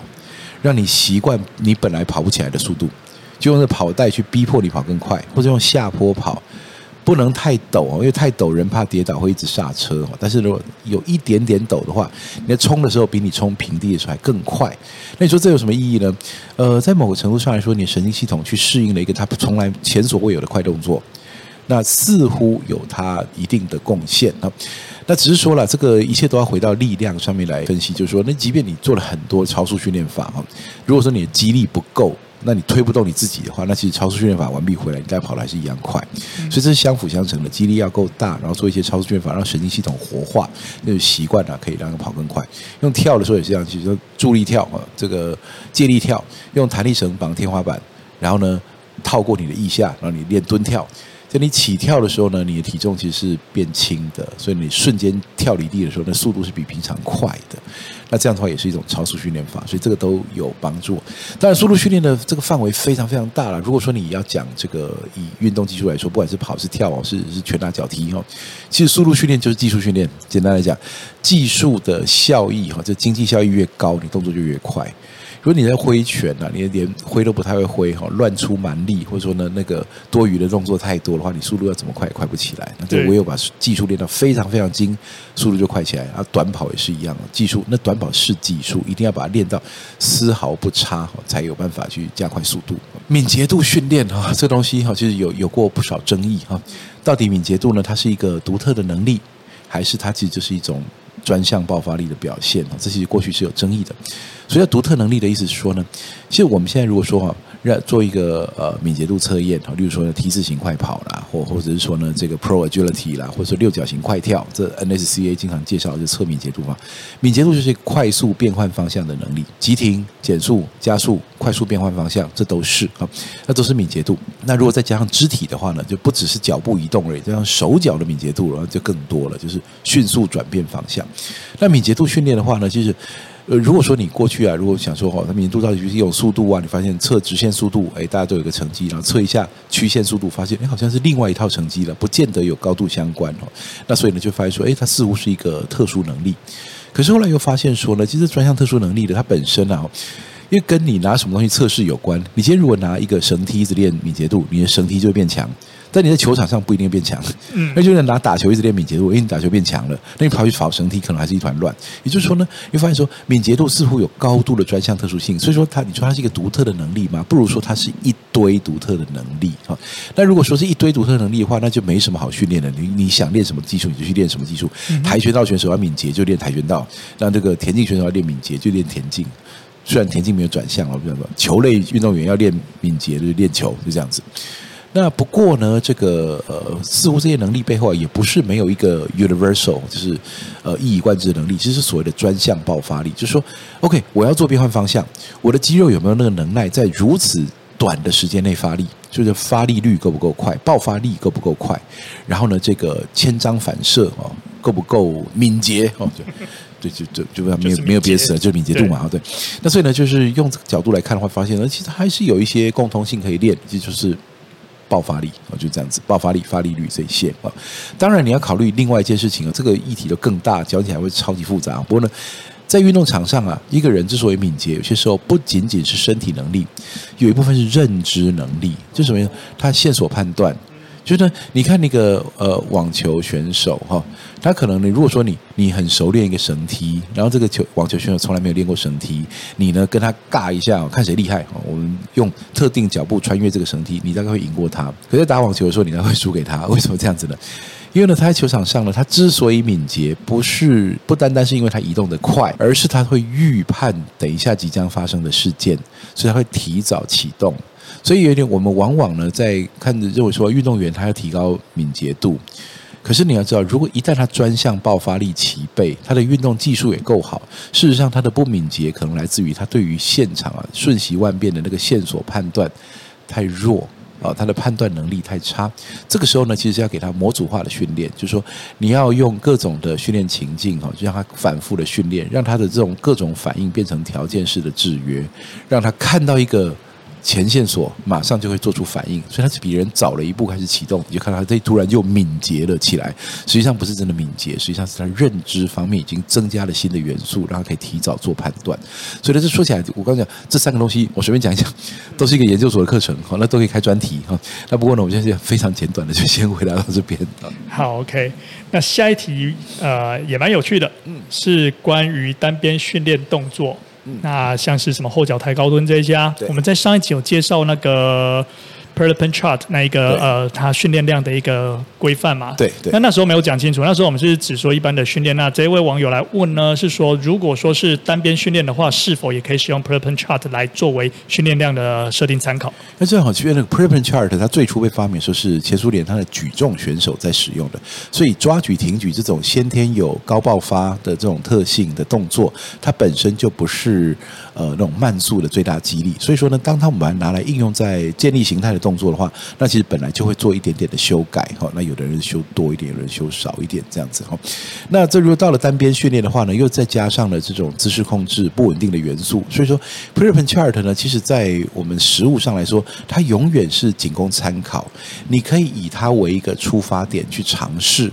让你习惯你本来跑不起来的速度，就用这跑带去逼迫你跑更快，或者用下坡跑。不能太陡哦，因为太陡人怕跌倒会一直刹车。但是如果有一点点陡的话，你在冲的时候比你冲平地的时候还更快。那你说这有什么意义呢？呃，在某个程度上来说，你神经系统去适应了一个它从来前所未有的快动作，那似乎有它一定的贡献啊。那只是说了，这个一切都要回到力量上面来分析，就是说，那即便你做了很多超速训练法，如果说你的肌力不够。那你推不动你自己的话，那其实超速训练法完毕回来，你该跑的还是一样快。所以这是相辅相成的，肌力要够大，然后做一些超速训练法，让神经系统活化，那种习惯啊，可以让它跑更快。用跳的时候也是这样，其实说助力跳啊，这个借力跳，用弹力绳绑天花板，然后呢套过你的腋下，然后你练蹲跳。在你起跳的时候呢，你的体重其实是变轻的，所以你瞬间跳离地的时候，那速度是比平常快的。那这样的话也是一种超速训练法，所以这个都有帮助。当然，速度训练的这个范围非常非常大了。如果说你要讲这个以运动技术来说，不管是跑是跳是是拳打脚踢哈，其实速度训练就是技术训练。简单来讲，技术的效益哈，这经济效益越高，你动作就越快。如果你在挥拳啊，你连挥都不太会挥哈，乱出蛮力，或者说呢那个多余的动作太多的话，你速度要怎么快也快不起来。那就唯有把技术练到非常非常精，速度就快起来。啊，短跑也是一样的，技术那短跑是技术，一定要把它练到丝毫不差，才有办法去加快速度。敏捷度训练哈，这东西哈，其实有有过不少争议哈。到底敏捷度呢，它是一个独特的能力，还是它其实就是一种专项爆发力的表现？这其实过去是有争议的。所以，独特能力的意思是说呢，其实我们现在如果说哈，让做一个呃敏捷度测验，哈，例如说呢 T 字型快跑啦，或或者是说呢这个 Pro Agility 啦，或者说六角形快跳，这 NSCA 经常介绍的测敏捷度嘛。敏捷度就是快速变换方向的能力，急停、减速、加速、快速变换方向，这都是啊，那都是敏捷度。那如果再加上肢体的话呢，就不只是脚步移动而已，加上手脚的敏捷度，然后就更多了，就是迅速转变方向。那敏捷度训练的话呢，就是。呃，如果说你过去啊，如果想说哦，它敏捷度到底就是一种速度啊，你发现测直线速度，哎，大家都有个成绩，然后测一下曲线速度，发现哎，好像是另外一套成绩了，不见得有高度相关哦。那所以呢，就发现说，哎，它似乎是一个特殊能力。可是后来又发现说呢，其实专项特殊能力的它本身啊，因为跟你拿什么东西测试有关。你今天如果拿一个绳梯子练敏捷度，你的绳梯就会变强。但你在球场上不一定变强，嗯，那就是拿打球一直练敏捷度，因为你打球变强了，那你跑去跑绳梯可能还是一团乱。也就是说呢，你发现说敏捷度似乎有高度的专项特殊性，所以说它，你说它是一个独特的能力吗？不如说它是一堆独特的能力啊。那如果说是一堆独特的能力的话，那就没什么好训练的。你你想练什么技术，你就去练什么技术。跆拳道选手要敏捷就练跆拳道，那这个田径选手要练敏捷就练田径。虽然田径没有转向了，比如说球类运动员要练敏捷就练球，就这样子。那不过呢，这个呃，似乎这些能力背后啊，也不是没有一个 universal，就是呃一以贯之的能力，就是所谓的专项爆发力。就是说，OK，我要做变换方向，我的肌肉有没有那个能耐，在如此短的时间内发力？就是发力率够不够快，爆发力够不够快？然后呢，这个千张反射哦，够不够敏捷？哦，对，就就就没有没有别的词了，就是敏捷度嘛。对，那所以呢，就是用这个角度来看的话，发现呢，其实还是有一些共通性可以练，这就是。爆发力啊，就这样子，爆发力、发力率这些啊。当然，你要考虑另外一件事情啊，这个议题就更大，讲起来会超级复杂。不过呢，在运动场上啊，一个人之所以敏捷，有些时候不仅仅是身体能力，有一部分是认知能力，就什么呀？他线索判断。就是，你看那个呃网球选手哈，他可能你如果说你你很熟练一个绳梯，然后这个球网球选手从来没有练过绳梯，你呢跟他尬一下，看谁厉害，我们用特定脚步穿越这个绳梯，你大概会赢过他。可是打网球的时候，你大概会输给他。为什么这样子呢？因为呢，他在球场上呢，他之所以敏捷，不是不单单是因为他移动得快，而是他会预判等一下即将发生的事件，所以他会提早启动。所以有点，我们往往呢在看着认为说运动员他要提高敏捷度，可是你要知道，如果一旦他专项爆发力齐备，他的运动技术也够好，事实上他的不敏捷可能来自于他对于现场啊瞬息万变的那个线索判断太弱。啊，他的判断能力太差。这个时候呢，其实要给他模组化的训练，就是说你要用各种的训练情境哈，就让他反复的训练，让他的这种各种反应变成条件式的制约，让他看到一个。前线索马上就会做出反应，所以他是比人早了一步开始启动，你就看到他这突然就敏捷了起来。实际上不是真的敏捷，实际上是他认知方面已经增加了新的元素，让他可以提早做判断。所以呢，这说起来，我刚刚讲这三个东西，我随便讲一讲，都是一个研究所的课程，好，那都可以开专题哈。那不过呢，我们现在非常简短的就先回答到这边。好，OK，那下一题呃也蛮有趣的，嗯，是关于单边训练动作。那像是什么后脚抬高蹲这一家，我们在上一集有介绍那个。Prelipin chart 那一个呃，它训练量的一个规范嘛，对对。那那时候没有讲清楚，那时候我们是只说一般的训练。那这一位网友来问呢，是说如果说是单边训练的话，是否也可以使用 Prelipin chart 来作为训练量的设定参考？那正好，其实那个 Prelipin chart 它最初被发明说是前苏联它的举重选手在使用的，所以抓举、挺举这种先天有高爆发的这种特性的动作，它本身就不是呃那种慢速的最大肌力。所以说呢，当他们把它拿来应用在建立形态的动作的话，那其实本来就会做一点点的修改哈。那有的人修多一点，有人修少一点，这样子哈。那这如果到了单边训练的话呢，又再加上了这种姿势控制不稳定的元素，所以说 Prelipin chart 呢，其实在我们实务上来说，它永远是仅供参考。你可以以它为一个出发点去尝试。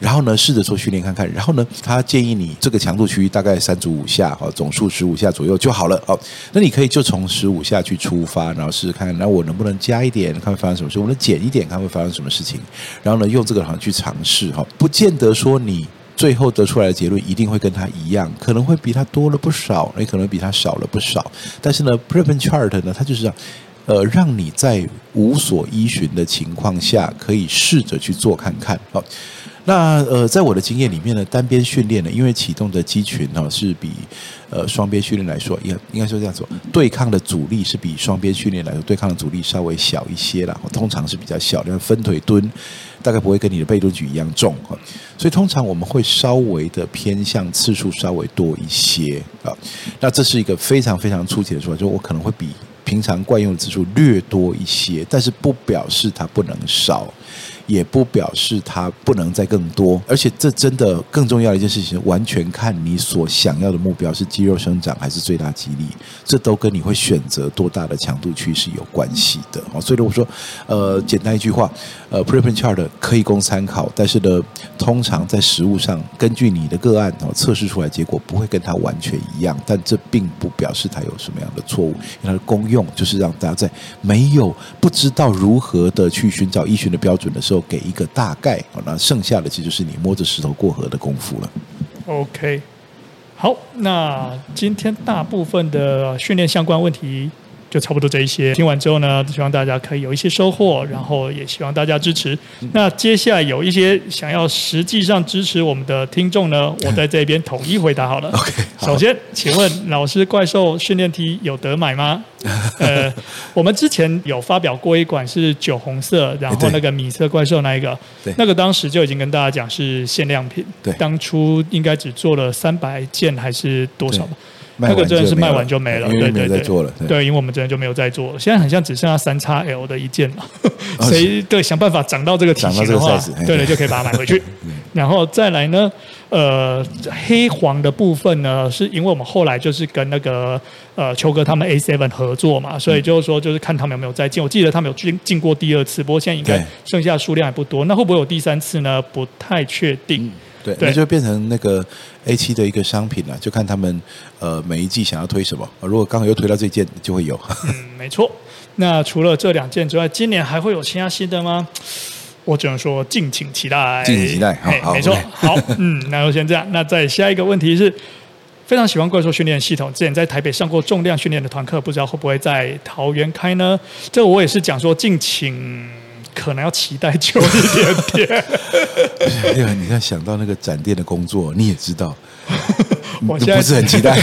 然后呢，试着做训练看看。然后呢，他建议你这个强度区域大概三组五下，哈，总数十五下左右就好了，哦。那你可以就从十五下去出发，然后试试看，那我能不能加一点，看会发生什么事；我能减一点，看会发生什么事情。然后呢，用这个好像去尝试，哈，不见得说你最后得出来的结论一定会跟他一样，可能会比他多了不少，也可能比他少了不少。但是呢，Prelipin chart 呢，它就是这样，呃，让你在无所依循的情况下，可以试着去做看看，好。那呃，在我的经验里面呢，单边训练呢，因为启动的肌群呢是比呃双边训练来说，应应该说这样说，对抗的阻力是比双边训练来说对抗的阻力稍微小一些啦，通常是比较小，但分腿蹲大概不会跟你的背蹲举一样重哈，所以通常我们会稍微的偏向次数稍微多一些啊。那这是一个非常非常粗浅的说法，就是我可能会比平常惯用的次数略多一些，但是不表示它不能少。也不表示它不能再更多，而且这真的更重要的一件事情，完全看你所想要的目标是肌肉生长还是最大肌力，这都跟你会选择多大的强度区是有关系的。所以我说，呃，简单一句话，呃，Prelipin chart 可以供参考，但是呢，通常在实物上，根据你的个案哦测试出来结果不会跟它完全一样，但这并不表示它有什么样的错误，因为它的功用就是让大家在没有不知道如何的去寻找依循的标准的时候。给一个大概，那剩下的其实就是你摸着石头过河的功夫了。OK，好，那今天大部分的训练相关问题。就差不多这一些，听完之后呢，希望大家可以有一些收获，然后也希望大家支持。那接下来有一些想要实际上支持我们的听众呢，我在这边统一回答好了。OK，首先，请问老师，怪兽训练梯有得买吗？呃，我们之前有发表过一款是酒红色，然后那个米色怪兽那一个，那个当时就已经跟大家讲是限量品，对，当初应该只做了三百件还是多少吧？那个真的是卖完就没了，对对对，对，因为我们真的就没有再做了。现在很像只剩下三叉 L 的一件了，谁对想办法涨到这个体型的话，对了就可以把它买回去。然后再来呢，呃，黑黄的部分呢，是因为我们后来就是跟那个呃秋哥他们 A Seven 合作嘛，所以就是说就是看他们有没有再进。我记得他们有进进过第二次，不过现在应该剩下数量还不多。那会不会有第三次呢？不太确定。对，那就变成那个 A 七的一个商品了，就看他们呃每一季想要推什么。如果刚好又推到这件，就会有。嗯，没错。那除了这两件之外，今年还会有其他新的吗？我只能说敬请期待。敬请期待，好，好，没错。好，嗯，那就先这样。那再下一个问题是，非常喜欢怪兽训练系统，之前在台北上过重量训练的团课，不知道会不会在桃园开呢？这我也是讲说敬请。可能要期待久一点点。对啊，你看想到那个展店的工作，你也知道，我现在不是很期待。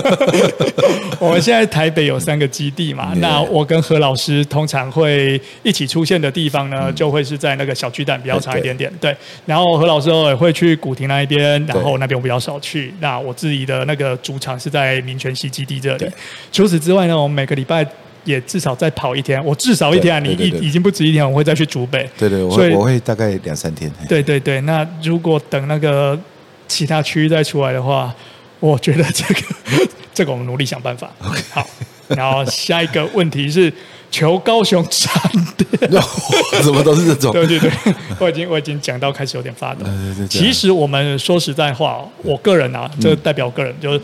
我们现在台北有三个基地嘛，那我跟何老师通常会一起出现的地方呢，就会是在那个小巨蛋比较长一点点。对，然后何老师偶尔会去古亭那一边，然后那边我比较少去。那我自己的那个主场是在民权西基地这里。除此之外呢，我们每个礼拜。也至少再跑一天。我至少一天啊，你已已经不止一天，我会再去竹北。对对，我会我会大概两三天。对对对，那如果等那个其他区域再出来的话，我觉得这个 这个我们努力想办法。Okay. 好，然后下一个问题是。求高雄闪电，怎么都是这种？对对对，我已经我已经讲到开始有点发抖。其实我们说实在话，我个人啊，这个代表个人，就是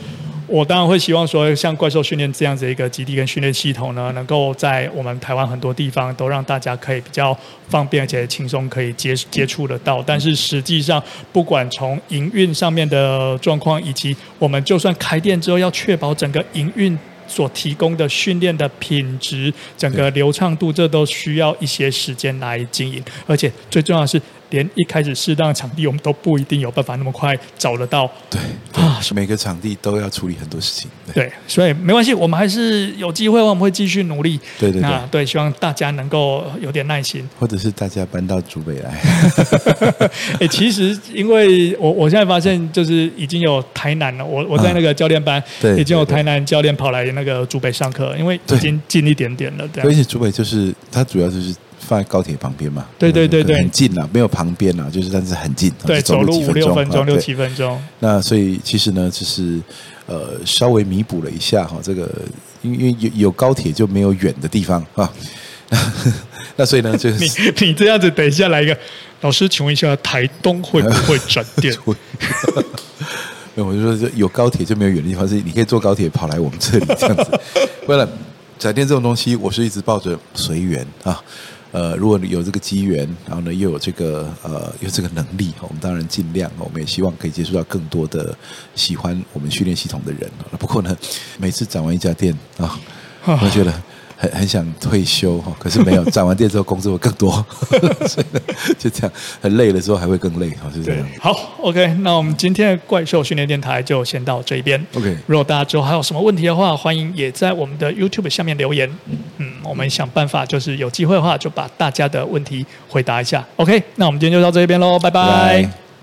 我当然会希望说，像怪兽训练这样子一个基地跟训练系统呢，能够在我们台湾很多地方都让大家可以比较方便而且轻松可以接接触得到。但是实际上，不管从营运上面的状况，以及我们就算开店之后要确保整个营运。所提供的训练的品质，整个流畅度，这都需要一些时间来经营，而且最重要的是。连一开始适当的场地，我们都不一定有办法那么快找得到。对，对啊，每个场地都要处理很多事情。对，对所以没关系，我们还是有机会，我们会继续努力。对对对，对，希望大家能够有点耐心，或者是大家搬到竹北来。哎，其实因为我我现在发现，就是已经有台南了，我我在那个教练班，对，已经有台南教练跑来那个竹北上课，因为已经近一点点了。对，而且竹北就是它主要就是。放在高铁旁边嘛？对对对对，很近呐，没有旁边呐，就是但是很近。对，走路五六分钟，六七分钟。那所以其实呢，就是呃，稍微弥补了一下哈，这个因为有有高铁就没有远的地方啊。那所以呢，就是 你你这样子，等一下来一个老师，请问一下，台东会不会转电？我就说，有高铁就没有远的地方，是你可以坐高铁跑来我们这里这样子。为了转电这种东西，我是一直抱着随缘啊。呃，如果有这个机缘，然后呢又有这个呃有这个能力，我们当然尽量，我们也希望可以接触到更多的喜欢我们训练系统的人。不过呢，每次涨完一家店啊，我觉得。很很想退休哈，可是没有，涨完店之后工作会更多，所以呢就这样，很累的时候还会更累，哈，是这样。好，OK，那我们今天的怪兽训练电台就先到这一边。OK，如果大家之后还有什么问题的话，欢迎也在我们的 YouTube 下面留言。嗯，我们想办法，就是有机会的话，就把大家的问题回答一下。OK，那我们今天就到这边喽，拜拜。拜拜。